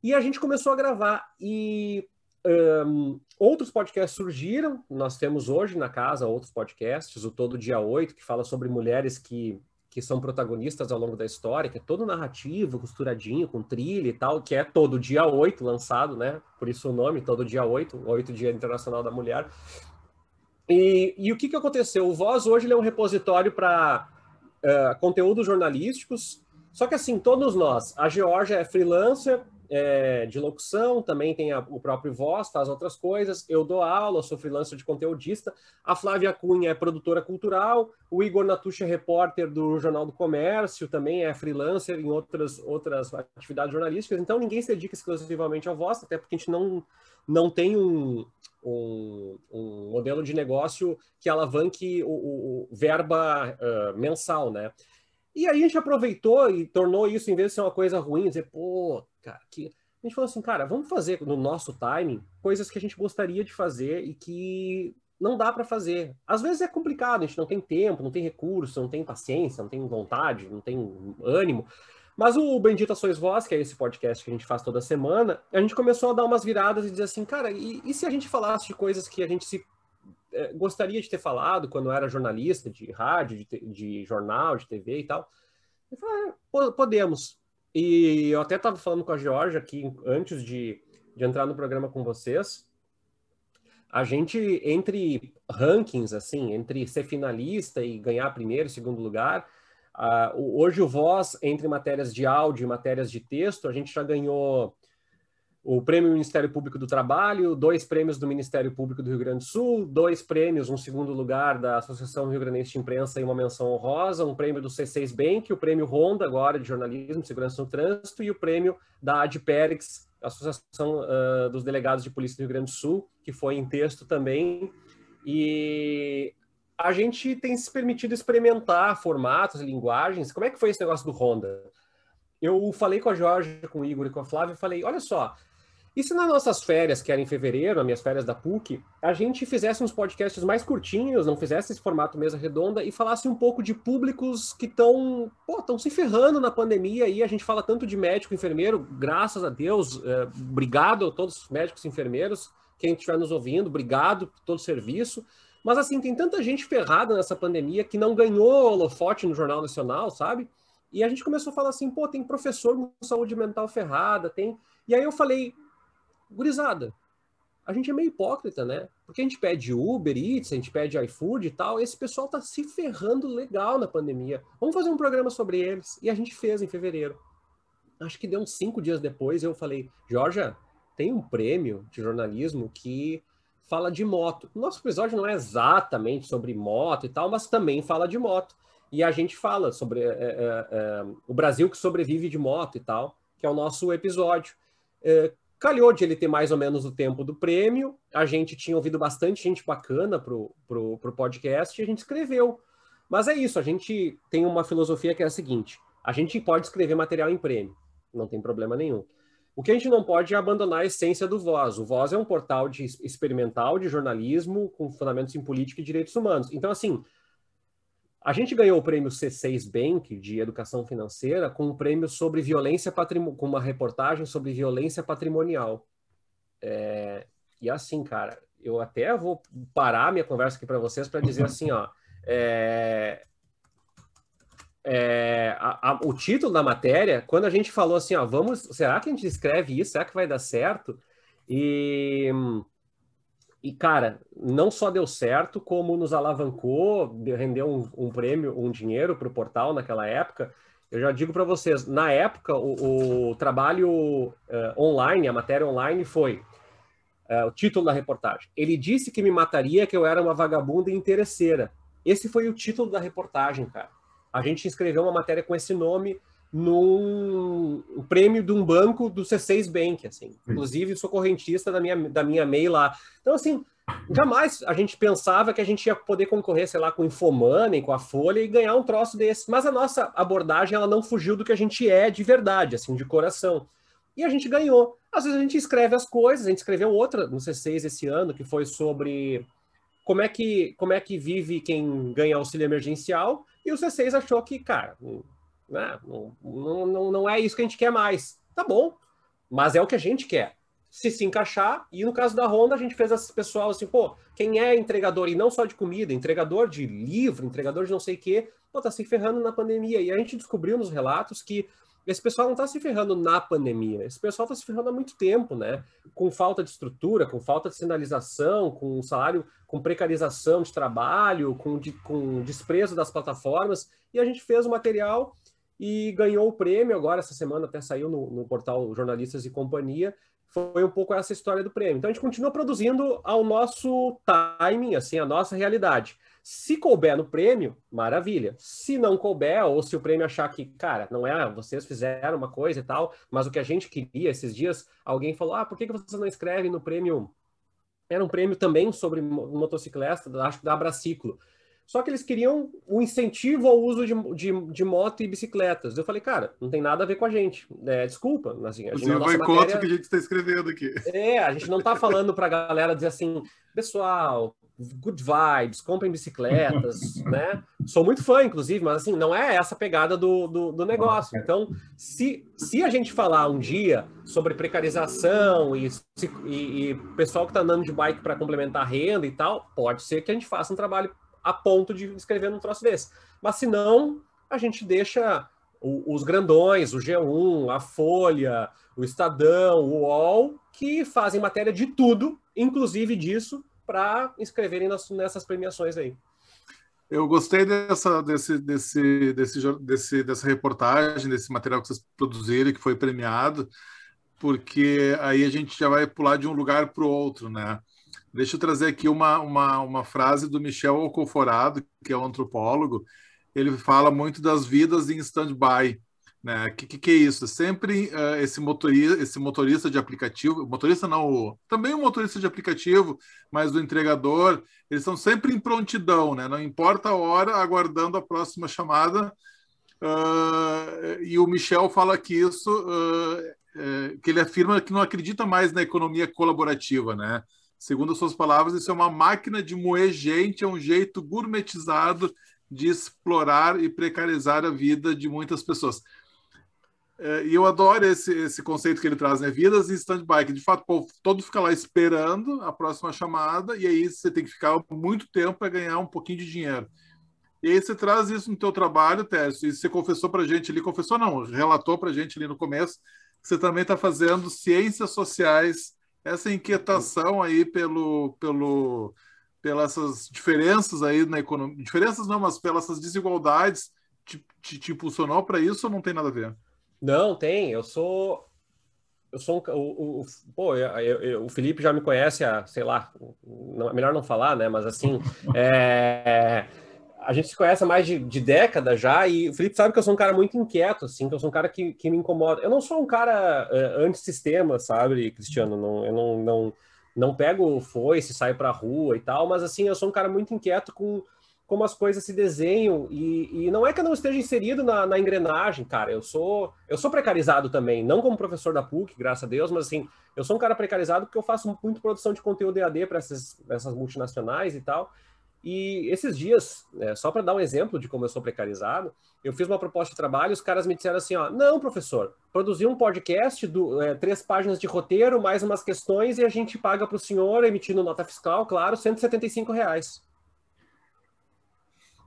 E a gente começou a gravar. E um, outros podcasts surgiram, nós temos hoje na casa outros podcasts, o Todo Dia 8, que fala sobre mulheres que, que são protagonistas ao longo da história, que é todo narrativo, costuradinho, com trilha e tal, que é Todo Dia 8, lançado, né? Por isso o nome, Todo Dia 8, 8 Dia Internacional da Mulher. E, e o que, que aconteceu? O Voz hoje é um repositório para uh, conteúdos jornalísticos, só que assim, todos nós, a Georgia é freelancer, é, de locução, também tem a, o próprio voz, faz outras coisas. Eu dou aula, sou freelancer de conteudista. A Flávia Cunha é produtora cultural. O Igor Natucci é repórter do Jornal do Comércio, também é freelancer em outras, outras atividades jornalísticas. Então, ninguém se dedica exclusivamente ao voz, até porque a gente não, não tem um, um, um modelo de negócio que alavanque o, o, o verba uh, mensal, né? E aí a gente aproveitou e tornou isso, em vez de ser uma coisa ruim, dizer, pô, cara, que. A gente falou assim, cara, vamos fazer no nosso timing coisas que a gente gostaria de fazer e que não dá para fazer. Às vezes é complicado, a gente não tem tempo, não tem recurso, não tem paciência, não tem vontade, não tem ânimo. Mas o Bendita Sois Vós, que é esse podcast que a gente faz toda semana, a gente começou a dar umas viradas e dizer assim, cara, e, e se a gente falasse de coisas que a gente se é, gostaria de ter falado quando era jornalista de rádio, de, de jornal, de TV e tal? Eu falei, ah, podemos. E eu até estava falando com a Georgia aqui antes de, de entrar no programa com vocês. A gente, entre rankings, assim, entre ser finalista e ganhar primeiro, segundo lugar, uh, hoje o Voz, entre matérias de áudio e matérias de texto, a gente já ganhou o Prêmio Ministério Público do Trabalho, dois prêmios do Ministério Público do Rio Grande do Sul, dois prêmios, um segundo lugar da Associação Rio Grandense de Imprensa e uma menção honrosa, um prêmio do C6 Bank, o prêmio Honda agora de jornalismo, segurança no trânsito e o prêmio da ADPERIX, Associação uh, dos Delegados de Polícia do Rio Grande do Sul, que foi em texto também. E a gente tem se permitido experimentar formatos, linguagens. Como é que foi esse negócio do Honda? Eu falei com a Jorge, com o Igor e com a Flávia, e falei, olha só, E se nas nossas férias, que era em fevereiro, as minhas férias da PUC, a gente fizesse uns podcasts mais curtinhos, não fizesse esse formato mesa redonda e falasse um pouco de públicos que estão estão se ferrando na pandemia e a gente fala tanto de médico enfermeiro, graças a Deus, é, obrigado a todos os médicos e enfermeiros, quem estiver nos ouvindo, obrigado por todo o serviço. Mas assim, tem tanta gente ferrada nessa pandemia que não ganhou holofote no Jornal Nacional, sabe? E a gente começou a falar assim, pô, tem professor com saúde mental ferrada, tem. E aí eu falei, gurizada, a gente é meio hipócrita, né? Porque a gente pede Uber Eats, a gente pede iFood e tal, esse pessoal tá se ferrando legal na pandemia. Vamos fazer um programa sobre eles. E a gente fez em fevereiro. Acho que deu uns cinco dias depois, eu falei, Georgia, tem um prêmio de jornalismo que fala de moto. Nosso episódio não é exatamente sobre moto e tal, mas também fala de moto. E a gente fala sobre é, é, é, o Brasil que sobrevive de moto e tal, que é o nosso episódio. Calhou de ele ter mais ou menos o tempo do prêmio, a gente tinha ouvido bastante gente bacana pro, pro, pro podcast e a gente escreveu. Mas é isso, a gente tem uma filosofia que é a seguinte: a gente pode escrever material em prêmio, não tem problema nenhum. O que a gente não pode é abandonar a essência do Voz. O Voz é um portal de experimental de jornalismo com fundamentos em política e direitos humanos. Então, assim, a gente ganhou o prêmio C6 Bank de educação financeira com um prêmio sobre violência patrimonial, com uma reportagem sobre violência patrimonial. É... E assim, cara, eu até vou parar minha conversa aqui para vocês para dizer assim, ó, é... É... A, a, o título da matéria, quando a gente falou assim, ó, vamos, será que a gente escreve isso? Será que vai dar certo? E e, cara, não só deu certo, como nos alavancou, rendeu um, um prêmio, um dinheiro para o portal naquela época. Eu já digo para vocês, na época, o, o trabalho uh, online, a matéria online foi uh, o título da reportagem. Ele disse que me mataria, que eu era uma vagabunda e interesseira. Esse foi o título da reportagem, cara. A gente escreveu uma matéria com esse nome num prêmio de um banco do C6 Bank, assim. Inclusive, sou correntista da minha, da minha MEI lá. Então, assim, jamais a gente pensava que a gente ia poder concorrer, sei lá, com o Infomoney, com a Folha e ganhar um troço desse. Mas a nossa abordagem, ela não fugiu do que a gente é de verdade, assim, de coração. E a gente ganhou. Às vezes a gente escreve as coisas, a gente escreveu outra no C6 esse ano, que foi sobre como é que, como é que vive quem ganha auxílio emergencial, e o C6 achou que, cara, né? Não, não, não é isso que a gente quer mais. Tá bom, mas é o que a gente quer. Se se encaixar, e no caso da Honda, a gente fez esse pessoal assim, pô, quem é entregador, e não só de comida, entregador de livro, entregador de não sei o quê, pô, tá se ferrando na pandemia. E a gente descobriu nos relatos que esse pessoal não está se ferrando na pandemia, esse pessoal está se ferrando há muito tempo, né? Com falta de estrutura, com falta de sinalização, com salário, com precarização de trabalho, com, de, com desprezo das plataformas, e a gente fez o material e ganhou o prêmio agora, essa semana até saiu no, no portal Jornalistas e Companhia, foi um pouco essa história do prêmio. Então a gente continua produzindo ao nosso timing, assim, a nossa realidade. Se couber no prêmio, maravilha. Se não couber, ou se o prêmio achar que, cara, não é, vocês fizeram uma coisa e tal, mas o que a gente queria esses dias, alguém falou: ah, por que, que vocês não escrevem no prêmio? Era um prêmio também sobre motocicleta, acho que da Abraciclo. Só que eles queriam o um incentivo ao uso de, de, de, moto e bicicletas. Eu falei, cara, não tem nada a ver com a gente. É, desculpa. Assim, a gente, Você vai matéria... contra o que a gente está escrevendo aqui. É, a gente não está falando para a galera dizer assim, pessoal, good vibes, comprem bicicletas, né? Sou muito fã, inclusive, mas assim, não é essa pegada do, do, do negócio. Então, se, se a gente falar um dia sobre precarização e, e, e pessoal que está andando de bike para complementar a renda e tal, pode ser que a gente faça um trabalho a ponto de escrever num troço desse. Mas se não, a gente deixa os grandões, o G1, a Folha, o Estadão, o UOL, que fazem matéria de tudo, inclusive disso, para escreverem nas, nessas premiações aí. Eu gostei dessa, desse, desse, desse, desse, dessa reportagem, desse material que vocês produziram, que foi premiado, porque aí a gente já vai pular de um lugar para o outro, né? Deixa eu trazer aqui uma, uma, uma frase do Michel Alcoforado, que é um antropólogo. Ele fala muito das vidas em stand-by. Né? Que, que, que é isso? Sempre uh, esse, motorista, esse motorista de aplicativo, motorista não, também o motorista de aplicativo, mas o entregador, eles estão sempre em prontidão, né? não importa a hora, aguardando a próxima chamada. Uh, e o Michel fala que isso uh, que ele afirma que não acredita mais na economia colaborativa, né? Segundo as suas palavras, isso é uma máquina de moer gente, é um jeito gourmetizado de explorar e precarizar a vida de muitas pessoas. É, e eu adoro esse, esse conceito que ele traz, né? Vidas em stand-by, que de fato o todo fica lá esperando a próxima chamada, e aí você tem que ficar muito tempo para ganhar um pouquinho de dinheiro. E aí você traz isso no teu trabalho, Tércio, e você confessou para a gente ali, confessou não, relatou para a gente ali no começo, que você também está fazendo ciências sociais, essa inquietação aí pelo, pelo, pelas essas diferenças aí na economia, diferenças não, mas pelas essas desigualdades, te, te, te impulsionou para isso ou não tem nada a ver? Não, tem. Eu sou. Eu sou um. O, o, pô, eu, eu, o Felipe já me conhece há, sei lá, não, melhor não falar, né? Mas assim. É, a gente se conhece há mais de, de década já, e o Felipe sabe que eu sou um cara muito inquieto, assim, que eu sou um cara que, que me incomoda. Eu não sou um cara uh, antissistema, sabe, Cristiano? Não, eu não, não, não pego foice, saio pra rua e tal, mas assim, eu sou um cara muito inquieto com como as coisas se desenham e, e não é que eu não esteja inserido na, na, engrenagem, cara. Eu sou eu sou precarizado também, não como professor da PUC, graças a Deus, mas assim eu sou um cara precarizado porque eu faço muito produção de conteúdo EAD para essas, essas multinacionais e tal. E esses dias, é, só para dar um exemplo de como eu sou precarizado, eu fiz uma proposta de trabalho, os caras me disseram assim, ó, não, professor, produzir um podcast, do, é, três páginas de roteiro, mais umas questões, e a gente paga para o senhor, emitindo nota fiscal, claro, 175 reais.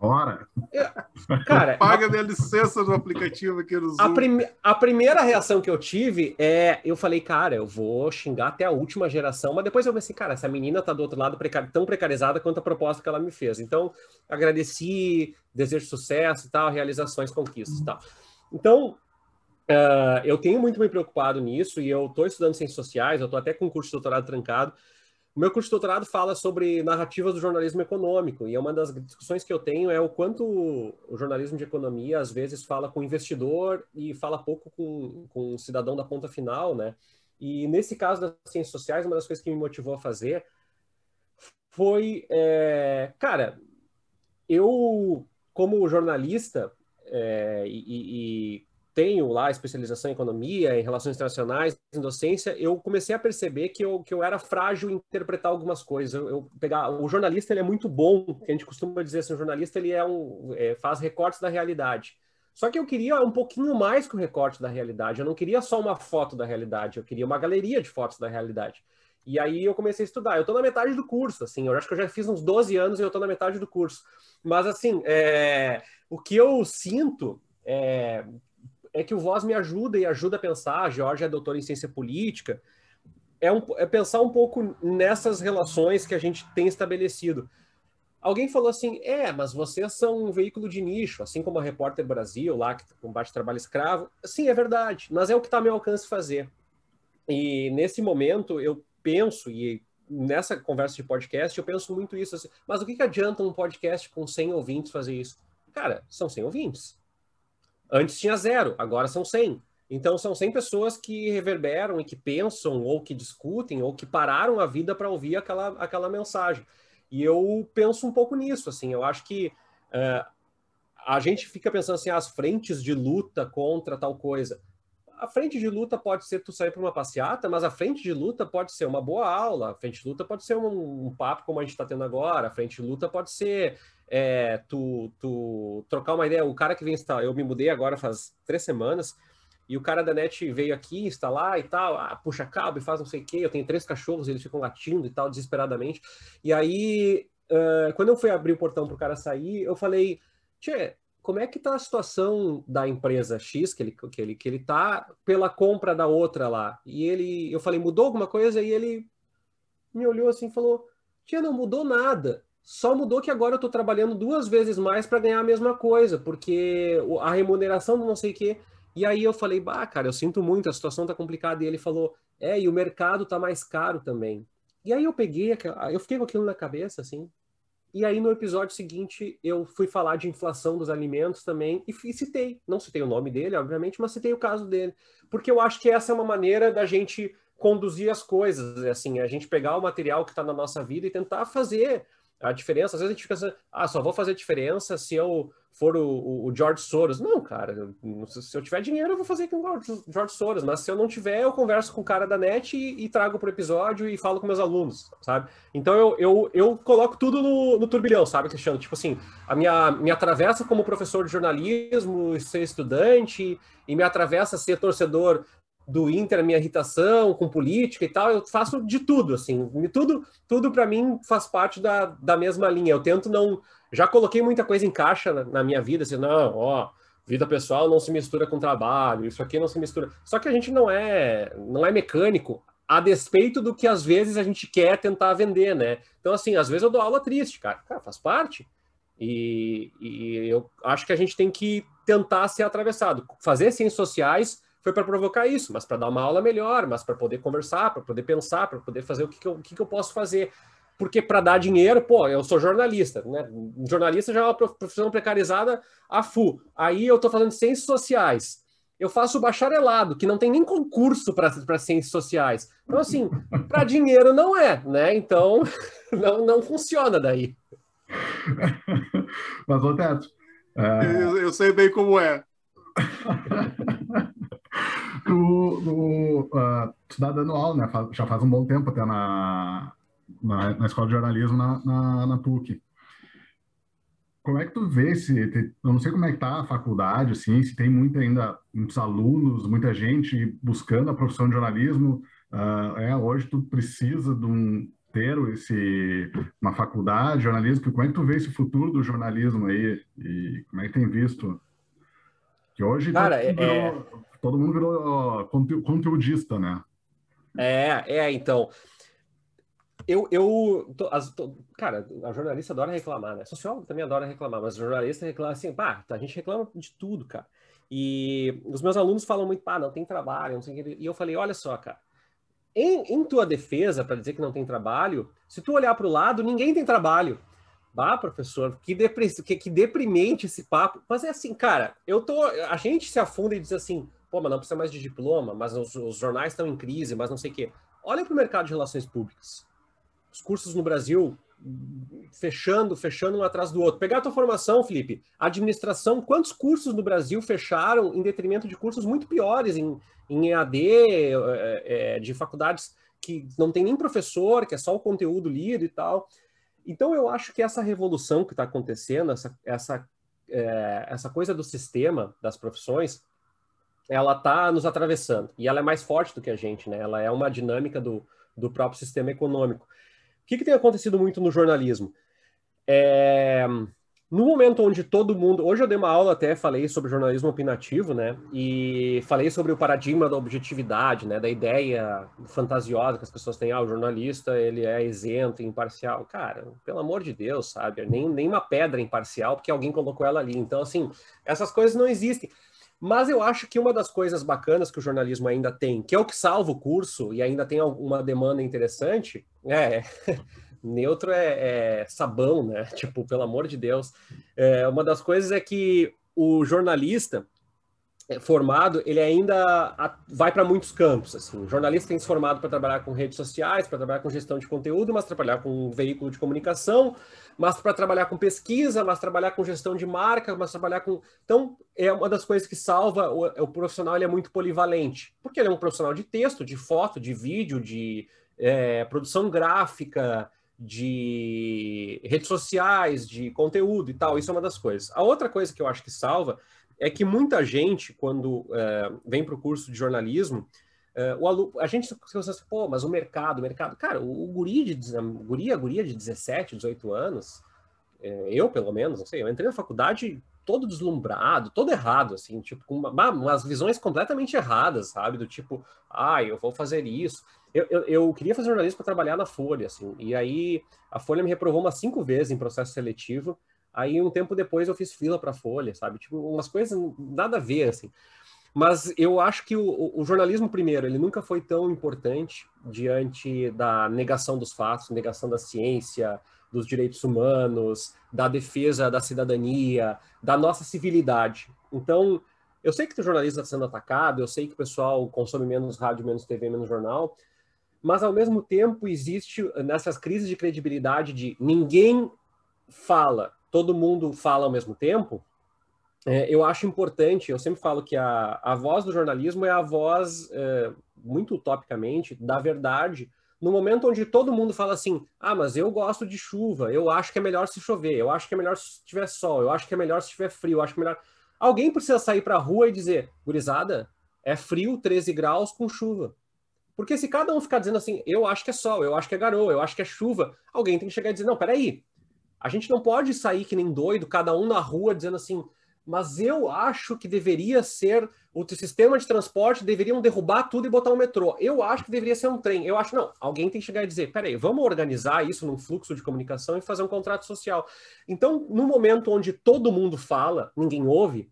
Ora! Cara, paga minha licença do aplicativo aqui no Zoom. A, prime a, primeira reação que eu tive é, eu falei, cara, eu vou xingar até a última geração, mas depois eu pensei, cara, essa menina tá do outro lado precar tão precarizada quanto a proposta que ela me fez. Então, agradeci, desejo sucesso e tal, realizações, conquistas e tal. Então, uh, eu tenho muito me preocupado nisso e eu estou estudando ciências sociais, eu estou até com curso de doutorado trancado, o meu curso de doutorado fala sobre narrativas do jornalismo econômico, e é uma das discussões que eu tenho é o quanto o jornalismo de economia às vezes fala com o investidor e fala pouco com, com o cidadão da ponta final, né? E nesse caso das ciências sociais, uma das coisas que me motivou a fazer foi, é, cara, eu como jornalista é, e, e tenho lá especialização em economia, em relações internacionais, em docência, eu comecei a perceber que eu, que eu era frágil em interpretar algumas coisas. Eu, eu pegar o jornalista ele é muito bom, que a gente costuma dizer assim, o jornalista ele é um é, faz recortes da realidade. Só que eu queria um pouquinho mais que o recorte da realidade. Eu não queria só uma foto da realidade, eu queria uma galeria de fotos da realidade. E aí eu comecei a estudar. Eu estou na metade do curso, assim, eu acho que eu já fiz uns 12 anos e eu estou na metade do curso. Mas assim, é, o que eu sinto é, é que o Voz me ajuda e ajuda a pensar. A é doutora em ciência política. É, um, é pensar um pouco nessas relações que a gente tem estabelecido. Alguém falou assim: é, mas vocês são um veículo de nicho, assim como a Repórter Brasil, lá que combate trabalho escravo. Sim, é verdade, mas é o que está ao meu alcance fazer. E nesse momento eu penso, e nessa conversa de podcast, eu penso muito isso. Assim, mas o que, que adianta um podcast com 100 ouvintes fazer isso? Cara, são 100 ouvintes. Antes tinha zero, agora são 100. Então são 100 pessoas que reverberam e que pensam ou que discutem ou que pararam a vida para ouvir aquela, aquela mensagem. E eu penso um pouco nisso, assim, eu acho que uh, a gente fica pensando assim, as frentes de luta contra tal coisa. A frente de luta pode ser tu sair para uma passeata, mas a frente de luta pode ser uma boa aula, a frente de luta pode ser um, um papo como a gente está tendo agora, a frente de luta pode ser é, tu, tu trocar uma ideia. O cara que vem instalar, eu me mudei agora faz três semanas, e o cara da net veio aqui instalar e tal, ah, puxa cabo e faz não sei o quê. Eu tenho três cachorros, eles ficam latindo e tal, desesperadamente. E aí, uh, quando eu fui abrir o portão para o cara sair, eu falei, Tchê, como é que tá a situação da empresa X que ele, que ele, que ele tá pela compra da outra lá? E ele, eu falei, mudou alguma coisa? E ele me olhou assim e falou, Tia, não mudou nada. Só mudou que agora eu estou trabalhando duas vezes mais para ganhar a mesma coisa, porque a remuneração do não sei o quê. E aí eu falei, bah, cara, eu sinto muito, a situação tá complicada. E ele falou, é, e o mercado tá mais caro também. E aí eu peguei, eu fiquei com aquilo na cabeça, assim. E aí no episódio seguinte eu fui falar de inflação dos alimentos também e, e citei, não citei o nome dele, obviamente, mas citei o caso dele, porque eu acho que essa é uma maneira da gente conduzir as coisas, assim, a gente pegar o material que está na nossa vida e tentar fazer A diferença, às vezes a gente fica assim, ah, só vou fazer diferença se eu for o, o, George Soros. Não, cara, se eu tiver dinheiro, eu vou fazer com o George Soros, mas se eu não tiver, eu converso com o cara da net e, e trago para o episódio e falo com meus alunos, sabe? Então eu, eu, eu coloco tudo no, no, turbilhão, sabe, Cristiano? Tipo assim, a minha, minha atravessa como professor de jornalismo, ser estudante, e me atravessa ser torcedor do Inter, a minha irritação com política e tal, eu faço de tudo, assim, tudo, tudo para mim faz parte da, da mesma linha. Eu tento não, já coloquei muita coisa em caixa na, na minha vida, assim, não, ó, vida pessoal não se mistura com trabalho, isso aqui não se mistura. Só que a gente não é, não é mecânico, a despeito do que às vezes a gente quer tentar vender, né? Então, assim, às vezes eu dou aula triste, cara, cara faz parte. E, e eu acho que a gente tem que tentar ser atravessado. Fazer ciências sociais foi para provocar isso, mas para dar uma aula melhor, mas para poder conversar, para poder pensar, para poder fazer o que, que, eu, o que, que eu posso fazer. Porque para dar dinheiro, pô, eu sou jornalista, né? Jornalista já é uma profissão precarizada a FU. Aí eu estou fazendo ciências sociais. Eu faço bacharelado, que não tem nem concurso para ciências sociais. Então, assim, para dinheiro não é, né? Então, não, não funciona daí. Mas, ô Teto. É... Eu, eu sei bem como é. tu, tu, uh, tu tá dando aula, né? Já faz um bom tempo até na, na, na escola de jornalismo na, na, na, PUC. Como é que tu vê se, eu não sei como é que tá a faculdade, assim, se tem muito ainda, muitos alunos, muita gente buscando a profissão de jornalismo, uh, é, hoje tu precisa de um, ter esse, uma faculdade de jornalismo, como é que tu vê esse futuro do jornalismo aí, e como é que tem visto? Que hoje Cara, todo, mundo é... virou, todo mundo virou conteudista, né? É, é, então eu, eu tô, as, tô, cara, a jornalista adora reclamar, né? Sociólogo também adora reclamar, mas jornalista reclama assim, pá, a gente reclama de tudo, cara. E os meus alunos falam muito, pá, não tem trabalho, não sei o que. E eu falei, olha só, cara, em, em tua defesa, para dizer que não tem trabalho, se tu olhar para o lado, ninguém tem trabalho. Bah, professor, que, depre, que, que deprimente esse papo. Mas é assim, cara, eu tô. A gente se afunda e diz assim, pô, mas não precisa mais de diploma, mas os, os jornais estão em crise, mas não sei o quê. Olha para o mercado de relações públicas os cursos no Brasil fechando, fechando um atrás do outro. Pegar a tua formação, Felipe, administração, quantos cursos no Brasil fecharam em detrimento de cursos muito piores em, em EAD, é, é, de faculdades que não tem nem professor, que é só o conteúdo lido e tal. Então, eu acho que essa revolução que está acontecendo, essa, essa, é, essa coisa do sistema, das profissões, ela está nos atravessando. E ela é mais forte do que a gente, né? Ela é uma dinâmica do, do próprio sistema econômico que, que tem acontecido muito no jornalismo? É, no momento onde todo mundo. Hoje eu dei uma aula até, falei sobre jornalismo opinativo, né? E falei sobre o paradigma da objetividade, né? Da ideia fantasiosa que as pessoas têm. Ah, o jornalista, ele é isento, imparcial. Cara, pelo amor de Deus, sabe? Nem, nem uma pedra imparcial, porque alguém colocou ela ali. Então, assim, essas coisas não existem. Mas eu acho que uma das coisas bacanas que o jornalismo ainda tem, que é o que salva o curso e ainda tem uma demanda interessante, é. Neutro é, é sabão, né? Tipo, pelo amor de Deus. É, uma das coisas é que o jornalista, é, formado, ele ainda vai para muitos campos. Assim. O jornalista tem se formado para trabalhar com redes sociais, para trabalhar com gestão de conteúdo, mas trabalhar com veículo de comunicação, mas para trabalhar com pesquisa, mas trabalhar com gestão de marca, mas trabalhar com. Então, é uma das coisas que salva o, o profissional, ele é muito polivalente, porque ele é um profissional de texto, de foto, de vídeo, de é, produção gráfica, de redes sociais, de conteúdo e tal. Isso é uma das coisas. A outra coisa que eu acho que salva é que muita gente, quando é, vem para o curso de jornalismo, é, o aluno, a gente pensa assim, pô, mas o mercado, o mercado, cara, o, o guri de, guria, guria de 17, 18 anos, é, eu pelo menos, não sei, eu entrei na faculdade todo deslumbrado, todo errado, assim, tipo, com uma, umas visões completamente erradas, sabe? Do tipo, ah, eu vou fazer isso. Eu, eu, eu queria fazer jornalismo para trabalhar na Folha, assim, e aí a Folha me reprovou umas cinco vezes em processo seletivo, Aí um tempo depois eu fiz fila para Folha, sabe? Tipo, umas coisas nada a ver, assim. Mas eu acho que o, o, jornalismo, primeiro, ele nunca foi tão importante diante da negação dos fatos, negação da ciência, dos direitos humanos, da defesa da cidadania, da nossa civilidade. Então, eu sei que o jornalismo está sendo atacado, eu sei que o pessoal consome menos rádio, menos TV, menos jornal, mas ao mesmo tempo existe nessas crises de credibilidade de ninguém fala, todo mundo fala ao mesmo tempo. É, eu acho importante, eu sempre falo que a, a voz do jornalismo é a voz, é, muito utopicamente, da verdade, no momento onde todo mundo fala assim: ah, mas eu gosto de chuva, eu acho que é melhor se chover, eu acho que é melhor se tiver sol, eu acho que é melhor se tiver frio, eu acho que é melhor. Alguém precisa sair para a rua e dizer: gurizada, é frio, 13 graus com chuva. Porque se cada um ficar dizendo assim, eu acho que é sol, eu acho que é garoa, eu acho que é chuva, alguém tem que chegar e dizer: não, peraí, a gente não pode sair que nem doido, cada um na rua dizendo assim, mas eu acho que deveria ser o sistema de transporte deveriam derrubar tudo e botar um metrô. Eu acho que deveria ser um trem. Eu acho não. Alguém tem que chegar e dizer, peraí, vamos organizar isso num fluxo de comunicação e fazer um contrato social. Então, no momento onde todo mundo fala, ninguém ouve,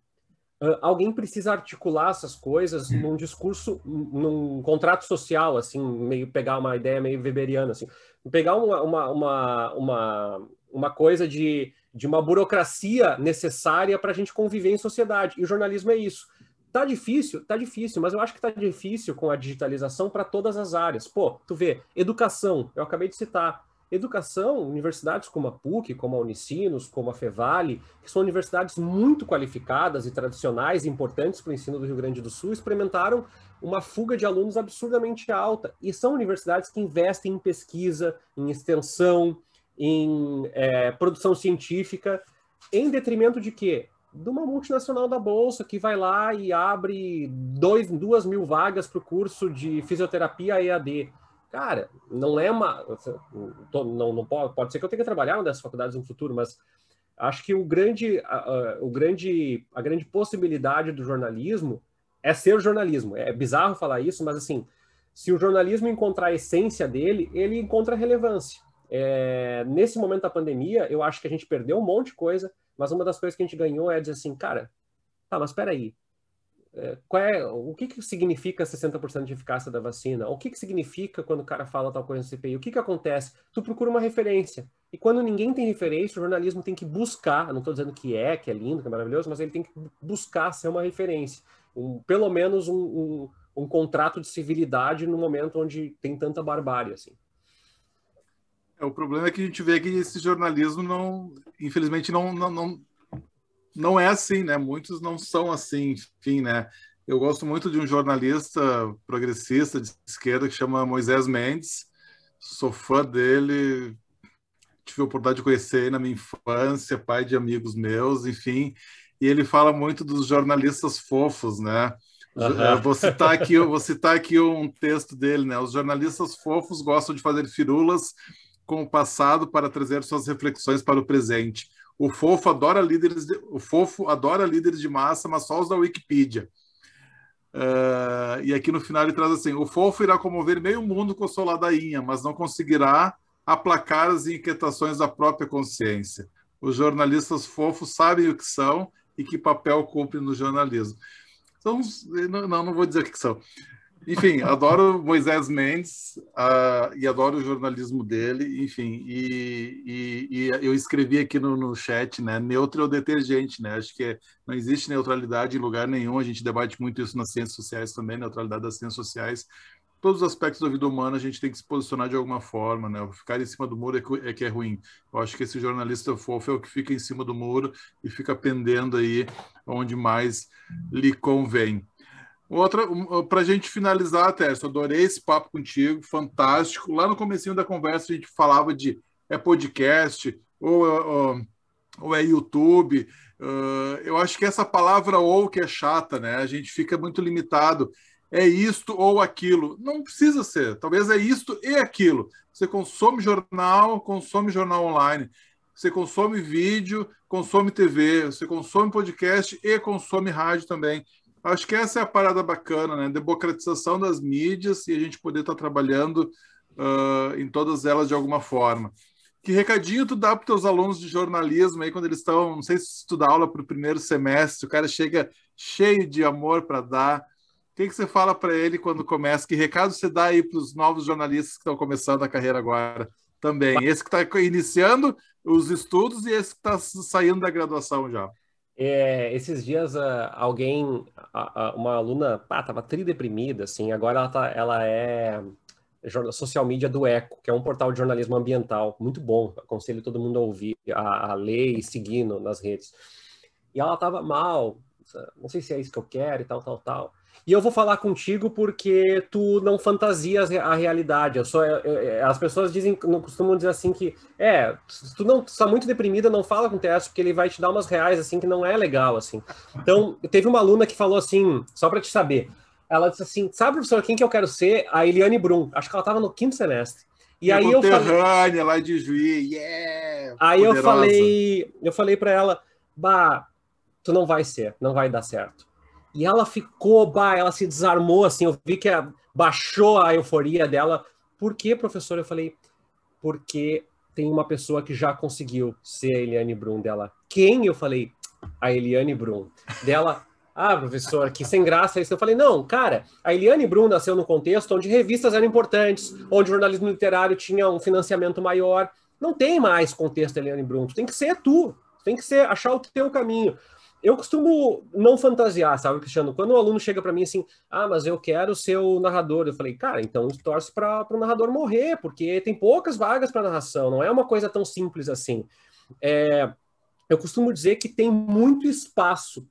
Uh, alguém precisa articular essas coisas num discurso, num contrato social, assim, meio pegar uma ideia meio weberiana, assim, pegar uma, uma, uma, uma, uma coisa de de uma burocracia necessária para a gente conviver em sociedade. E o jornalismo é isso. Tá difícil? Tá difícil, mas eu acho que tá difícil com a digitalização para todas as áreas. Pô, tu vê, educação, eu acabei de citar. Educação, universidades como a PUC, como a Unicinos, como a Fevale, que são universidades muito qualificadas e tradicionais e importantes para o ensino do Rio Grande do Sul, experimentaram uma fuga de alunos absurdamente alta. E são universidades que investem em pesquisa, em extensão, em é, produção científica, em detrimento de quê? De uma multinacional da Bolsa que vai lá e abre dois, duas mil vagas para o curso de fisioterapia EAD. Cara, não é uma. Não, não pode, pode ser que eu tenha que trabalhar uma dessas faculdades no futuro, mas acho que o grande, o grande, a grande possibilidade do jornalismo é ser jornalismo. É bizarro falar isso, mas assim, se o jornalismo encontrar a essência dele, ele encontra relevância. É, nesse momento da pandemia, eu acho que a gente perdeu um monte de coisa, mas uma das coisas que a gente ganhou é dizer assim, cara, tá, mas espera aí, é, qual é, o que, que significa 60% de eficácia da vacina? O que, que significa quando o cara fala tal coisa no CPI? O que, que acontece? Tu procura uma referência. E quando ninguém tem referência, o jornalismo tem que buscar, não estou dizendo que é, que é lindo, que é maravilhoso, mas ele tem que buscar ser uma referência. Um, pelo menos um, um, um contrato de civilidade no momento onde tem tanta barbárie, assim. É, o problema é que a gente vê que esse jornalismo não, infelizmente, não, não, não, não é assim, né? Muitos não são assim, enfim, né? Eu gosto muito de um jornalista progressista de esquerda que chama Moisés Mendes. Sou fã dele, tive a oportunidade de conhecer na minha infância, pai de amigos meus, enfim. E ele fala muito dos jornalistas fofos, né? Uhum. Vou citar aqui, vou citar aqui um texto dele, né? Os jornalistas fofos gostam de fazer firulas com o passado para trazer suas reflexões para o presente. O fofo adora líderes, de, o fofo adora líderes de massa, mas só os da Wikipedia. Uh, e aqui no final ele traz assim: o fofo irá comover meio mundo com sua ladainha, mas não conseguirá aplacar as inquietações da própria consciência. Os jornalistas fofos sabem o que são e que papel cumprem no jornalismo. São, não, não vou dizer o que são. Enfim, adoro Moisés Mendes uh, e adoro o jornalismo dele, enfim, e, e, e eu escrevi aqui no, no, chat, né, neutro ou detergente, né, acho que é, não existe neutralidade em lugar nenhum, a gente debate muito isso nas ciências sociais também, neutralidade das ciências sociais, todos os aspectos da vida humana a gente tem que se posicionar de alguma forma, né? Ficar em cima do muro é que é, é ruim. Eu acho que esse jornalista fofo é o que fica em cima do muro e fica pendendo aí onde mais lhe convém. Outra, para a gente finalizar, Tércio, adorei esse papo contigo, fantástico. Lá no comecinho da conversa a gente falava de é podcast ou, ou, ou é YouTube. Uh, eu acho que essa palavra ou que é chata, né? A gente fica muito limitado. É isto ou aquilo. Não precisa ser. Talvez é isto e aquilo. Você consome jornal, consome jornal online. Você consome vídeo, consome TV. Você consome podcast e consome rádio também. Acho que essa é a parada bacana, né? Democratização das mídias e a gente poder estar tá trabalhando uh, em todas elas de alguma forma. Que recadinho tu dá para teus alunos de jornalismo aí quando eles estão, não sei se tu dá aula para o primeiro semestre, o cara chega cheio de amor para dar. O que, que você fala para ele quando começa? Que recado você dá aí para os novos jornalistas que estão começando a carreira agora também? Esse que está iniciando os estudos e esse que está saindo da graduação já. É, esses dias uh, alguém, uma aluna, ah, tava tri deprimida, assim, agora ela, tá, ela é social media do Eco, que é um portal de jornalismo ambiental, muito bom, aconselho todo mundo a ouvir, a, a ler e seguir no, nas redes. E ela estava mal, não sei se é isso que eu quero e tal, tal, tal. E eu vou falar contigo porque tu não fantasias a realidade. Eu sou, eu, eu, as pessoas dizem, não costumam dizer assim que é, tu não está muito deprimida, não fala com o TS porque ele vai te dar umas reais assim que não é legal assim. Então, teve uma aluna que falou assim, só para te saber, ela disse assim: sabe, professor, quem que eu quero ser? A Eliane Brum. Acho que ela estava no quinto semestre. E aí eu falei, lá de Juiz, yeah! Aí poderosa. eu falei, eu falei para ela, bah, tu não vai ser, não vai dar certo. E ela ficou, bah, ela se desarmou assim, eu vi que baixou a euforia dela. Por quê, professor? Eu falei, porque tem uma pessoa que já conseguiu ser a Eliane Brum dela. Quem? Eu falei, a Eliane Brum. Dela, ah, professor, que sem graça isso. Eu falei, não, cara, a Eliane Brum nasceu num contexto onde revistas eram importantes, onde jornalismo literário tinha um financiamento maior. Não tem mais contexto Eliane Brum, tu tem que ser tu, tu tem que ser, achar o teu caminho. Eu costumo não fantasiar, sabe, Cristiano? Quando o um aluno chega para mim assim, ah, mas eu quero ser o narrador, eu falei, cara, então torce para o narrador morrer, porque tem poucas vagas para narração, não é uma coisa tão simples assim. É, eu costumo dizer que tem muito espaço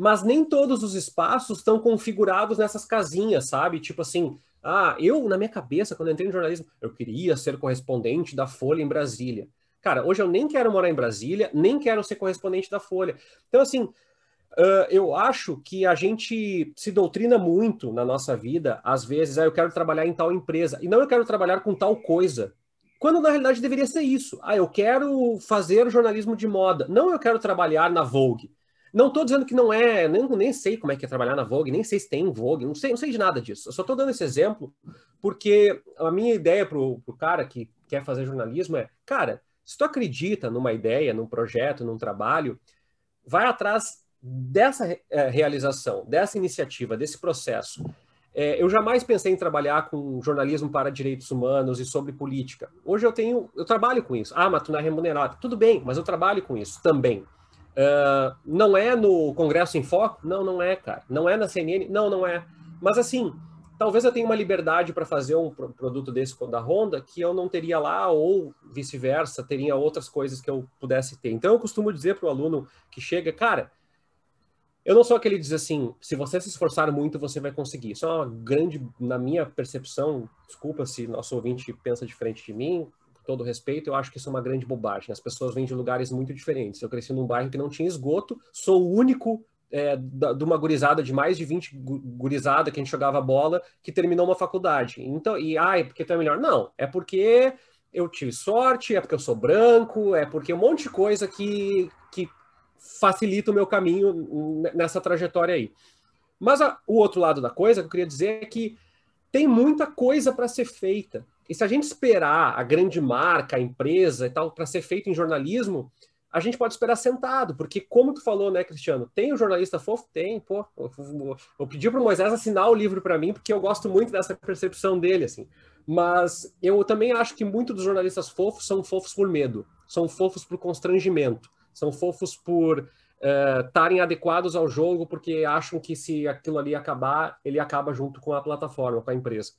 mas nem todos os espaços estão configurados nessas casinhas, sabe? Tipo assim, ah, eu, na minha cabeça, quando entrei no jornalismo, eu queria ser correspondente da Folha em Brasília. Cara, hoje eu nem quero morar em Brasília, nem quero ser correspondente da Folha. Então, assim, uh, eu acho que a gente se doutrina muito na nossa vida, às vezes, ah, eu quero trabalhar em tal empresa, e não eu quero trabalhar com tal coisa. Quando na realidade deveria ser isso. Ah, eu quero fazer jornalismo de moda. Não eu quero trabalhar na Vogue. Não estou dizendo que não é, nem, nem sei como é que é trabalhar na Vogue, nem sei se tem Vogue, não sei, não sei de nada disso. Eu só estou dando esse exemplo porque a minha ideia para o cara que quer fazer jornalismo é, cara, se tu acredita numa ideia, num projeto, num trabalho, vai atrás dessa é, realização, dessa iniciativa, desse processo. É, eu jamais pensei em trabalhar com jornalismo para direitos humanos e sobre política. Hoje eu tenho, eu trabalho com isso. Ah, mas tu não é remunerado. Tudo bem, mas eu trabalho com isso também. Uh, não é no Congresso em Foco? Não, não é, cara. Não é na CNN? Não, não é. Mas assim, talvez eu tenha uma liberdade para fazer um produto desse da Honda que eu não teria lá, ou vice-versa, teria outras coisas que eu pudesse ter. Então eu costumo dizer para o aluno que chega, cara, eu não sou aquele que diz assim, se você se esforçar muito, você vai conseguir. Isso é uma grande, na minha percepção, desculpa se nosso ouvinte pensa diferente de mim, todo respeito, eu acho que isso é uma grande bobagem. As pessoas vêm de lugares muito diferentes. Eu cresci num bairro que não tinha esgoto, sou o único é, de uma gurizada de mais de 20 gurizada que a gente jogava bola que terminou uma faculdade. Então, e ai, porque tu é melhor? Não, é porque eu tive sorte, é porque eu sou branco, é porque um monte de coisa que, que facilita o meu caminho nessa trajetória aí. Mas a, o outro lado da coisa que eu queria dizer é que tem muita coisa para ser feita. E se a gente esperar a grande marca, a empresa e tal, para ser feito em jornalismo, a gente pode esperar sentado, porque como tu falou, né, Cristiano, tem o jornalista fofo? Tem, pô. Eu, pedi para o Moisés assinar o livro para mim, porque eu gosto muito dessa percepção dele, assim. Mas eu também acho que muitos dos jornalistas fofos são fofos por medo, são fofos por constrangimento, são fofos por estarem uh, adequados ao jogo, porque acham que se aquilo ali acabar, ele acaba junto com a plataforma, com a empresa.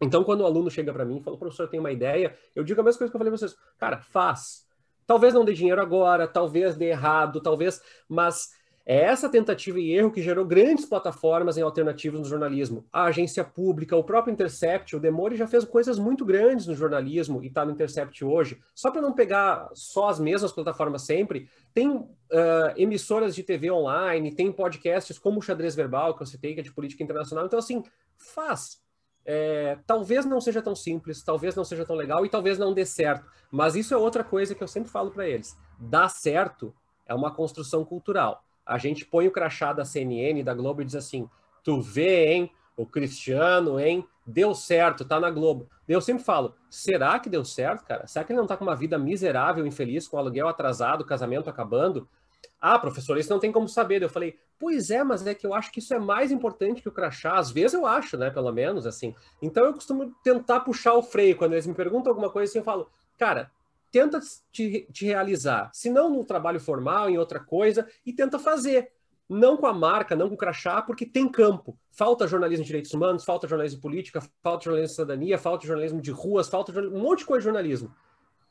Então, quando o aluno chega para mim e fala, professor, tem uma ideia, eu digo a mesma coisa que eu falei para vocês, cara, faz. Talvez não dê dinheiro agora, talvez dê errado, talvez, mas é essa tentativa e erro que gerou grandes plataformas em alternativas no jornalismo. A agência pública, o próprio Intercept, o Demore já fez coisas muito grandes no jornalismo e está no Intercept hoje. Só para não pegar só as mesmas plataformas sempre, tem uh, emissoras de TV online, tem podcasts como o Xadrez Verbal, que eu citei, que é de política internacional. Então, assim, faz é, talvez não seja tão simples, talvez não seja tão legal e talvez não dê certo. Mas isso é outra coisa que eu sempre falo para eles. Dar certo é uma construção cultural. A gente põe o crachá da CNN, da Globo e diz assim: tu vê, hein? O Cristiano, hein? Deu certo, tá na Globo. Eu sempre falo: será que deu certo, cara? Será que ele não tá com uma vida miserável, infeliz, com aluguel atrasado, casamento acabando? Ah, professor, isso não tem como saber. Eu falei, pois é, mas é que eu acho que isso é mais importante que o crachá. Às vezes eu acho, né? Pelo menos, assim. Então eu costumo tentar puxar o freio. Quando eles me perguntam alguma coisa assim, eu falo, cara, tenta te, te realizar. Se não no trabalho formal, em outra coisa, e tenta fazer. não com a marca, não com o crachá, porque tem campo. Falta jornalismo de direitos humanos, falta jornalismo de política, falta jornalismo de cidadania, falta jornalismo de ruas, falta um monte de coisa de jornalismo.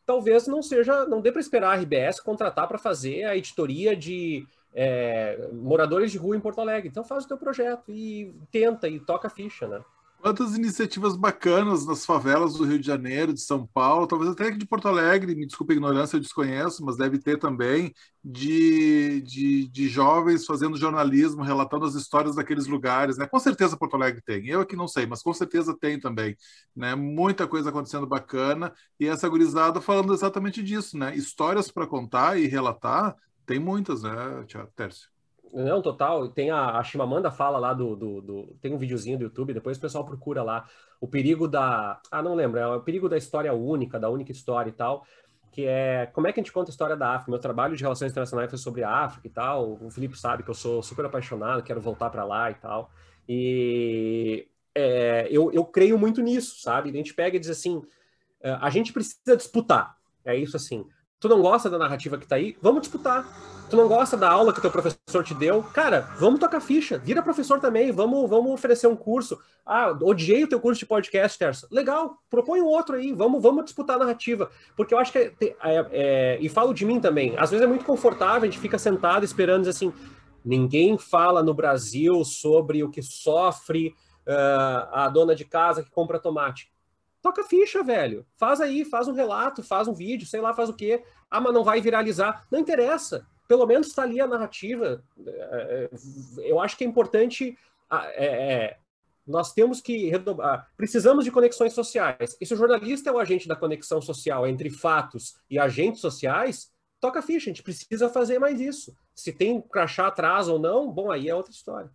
Talvez não seja, não dê para esperar a RBS contratar para fazer a editoria de é, moradores de rua em Porto Alegre. Então faz o teu projeto e tenta e toca a ficha, né? Quantas iniciativas bacanas nas favelas do Rio de Janeiro, de São Paulo, talvez até aqui de Porto Alegre, me desculpe a ignorância, eu desconheço, mas deve ter também, de, de, de, jovens fazendo jornalismo, relatando as histórias daqueles lugares. Né? Com certeza Porto Alegre tem, eu aqui não sei, mas com certeza tem também. Né? Muita coisa acontecendo bacana, e essa gurizada falando exatamente disso, né? Histórias para contar e relatar, tem muitas, né, Tércio? Não, total. Tem a, a Shimamanda fala lá do, do, do, Tem um videozinho do YouTube, depois o pessoal procura lá. O perigo da. Ah, não lembro, é o perigo da história única, da única história e tal. Que é como é que a gente conta a história da África. Meu trabalho de relações internacionais foi sobre a África e tal. O Felipe sabe que eu sou super apaixonado, quero voltar para lá e tal. E é, eu, eu creio muito nisso, sabe? A gente pega e diz assim: é, a gente precisa disputar. É isso assim. Tu não gosta da narrativa que tá aí? Vamos disputar Tu não gosta da aula que teu professor te deu? Cara, vamos tocar ficha. Vira professor também. Vamos, vamos oferecer um curso. Ah, odiei o teu curso de podcast, Terça. Legal, propõe um outro aí. Vamos, vamos disputar a narrativa. Porque eu acho que. É, é, é, e falo de mim também. Às vezes é muito confortável, a gente fica sentado esperando assim. Ninguém fala no Brasil sobre o que sofre uh, a dona de casa que compra tomate. Toca ficha, velho. Faz aí, faz um relato, faz um vídeo, sei lá, faz o quê. Ah, mas não vai viralizar. Não interessa pelo menos está ali a narrativa. É, é, eu acho que é importante. É, é, nós temos que precisamos de conexões sociais. E se o jornalista é o agente da conexão social entre fatos e agentes sociais, toca a ficha. A gente precisa fazer mais isso. Se tem crachá atrás ou não, bom, aí é outra história.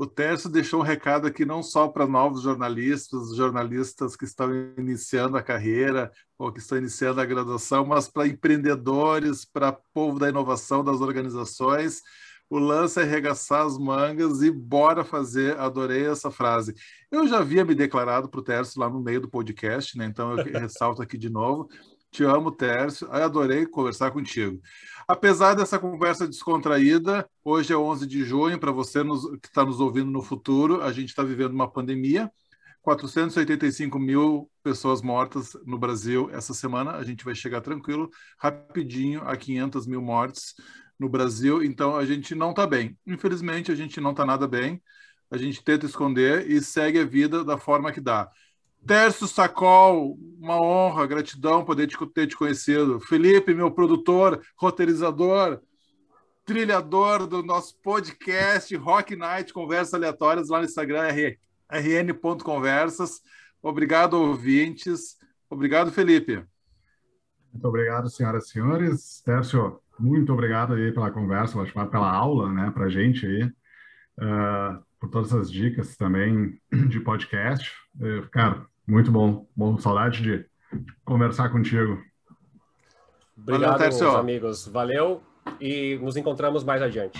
O Tércio deixou um recado aqui não só para novos jornalistas, jornalistas que estão iniciando a carreira ou que estão iniciando a graduação, mas para empreendedores, para povo da inovação, das organizações. O lance é arregaçar as mangas e bora fazer. Adorei essa frase. Eu já havia me declarado para o Tércio lá no meio do podcast, né? então eu ressalto aqui de novo. Te amo, Tércio. Adorei conversar contigo. Apesar dessa conversa descontraída, hoje é 11 de junho, para você nos, que está nos ouvindo no futuro, a gente está vivendo uma pandemia. 485 mil pessoas mortas no Brasil essa semana. A gente vai chegar tranquilo, rapidinho, a 500 mil mortes no Brasil. Então, a gente não está bem. Infelizmente, a gente não está nada bem. A gente tenta esconder e segue a vida da forma que dá. Tércio Sacol, uma honra, gratidão poder te, ter te conhecido. Felipe, meu produtor, roteirizador, trilhador do nosso podcast Rock Night, Conversas Aleatórias lá no Instagram, rn.conversas. Obrigado, ouvintes. Obrigado, Felipe. Muito obrigado, senhoras e senhores. Tércio, muito obrigado aí pela conversa, pela aula, né, para a gente aí, uh, por todas as dicas também de podcast. Uh, cara, muito bom. Bom, saudade de conversar contigo. Obrigado, Valeu, amigos. Valeu e nos encontramos mais adiante.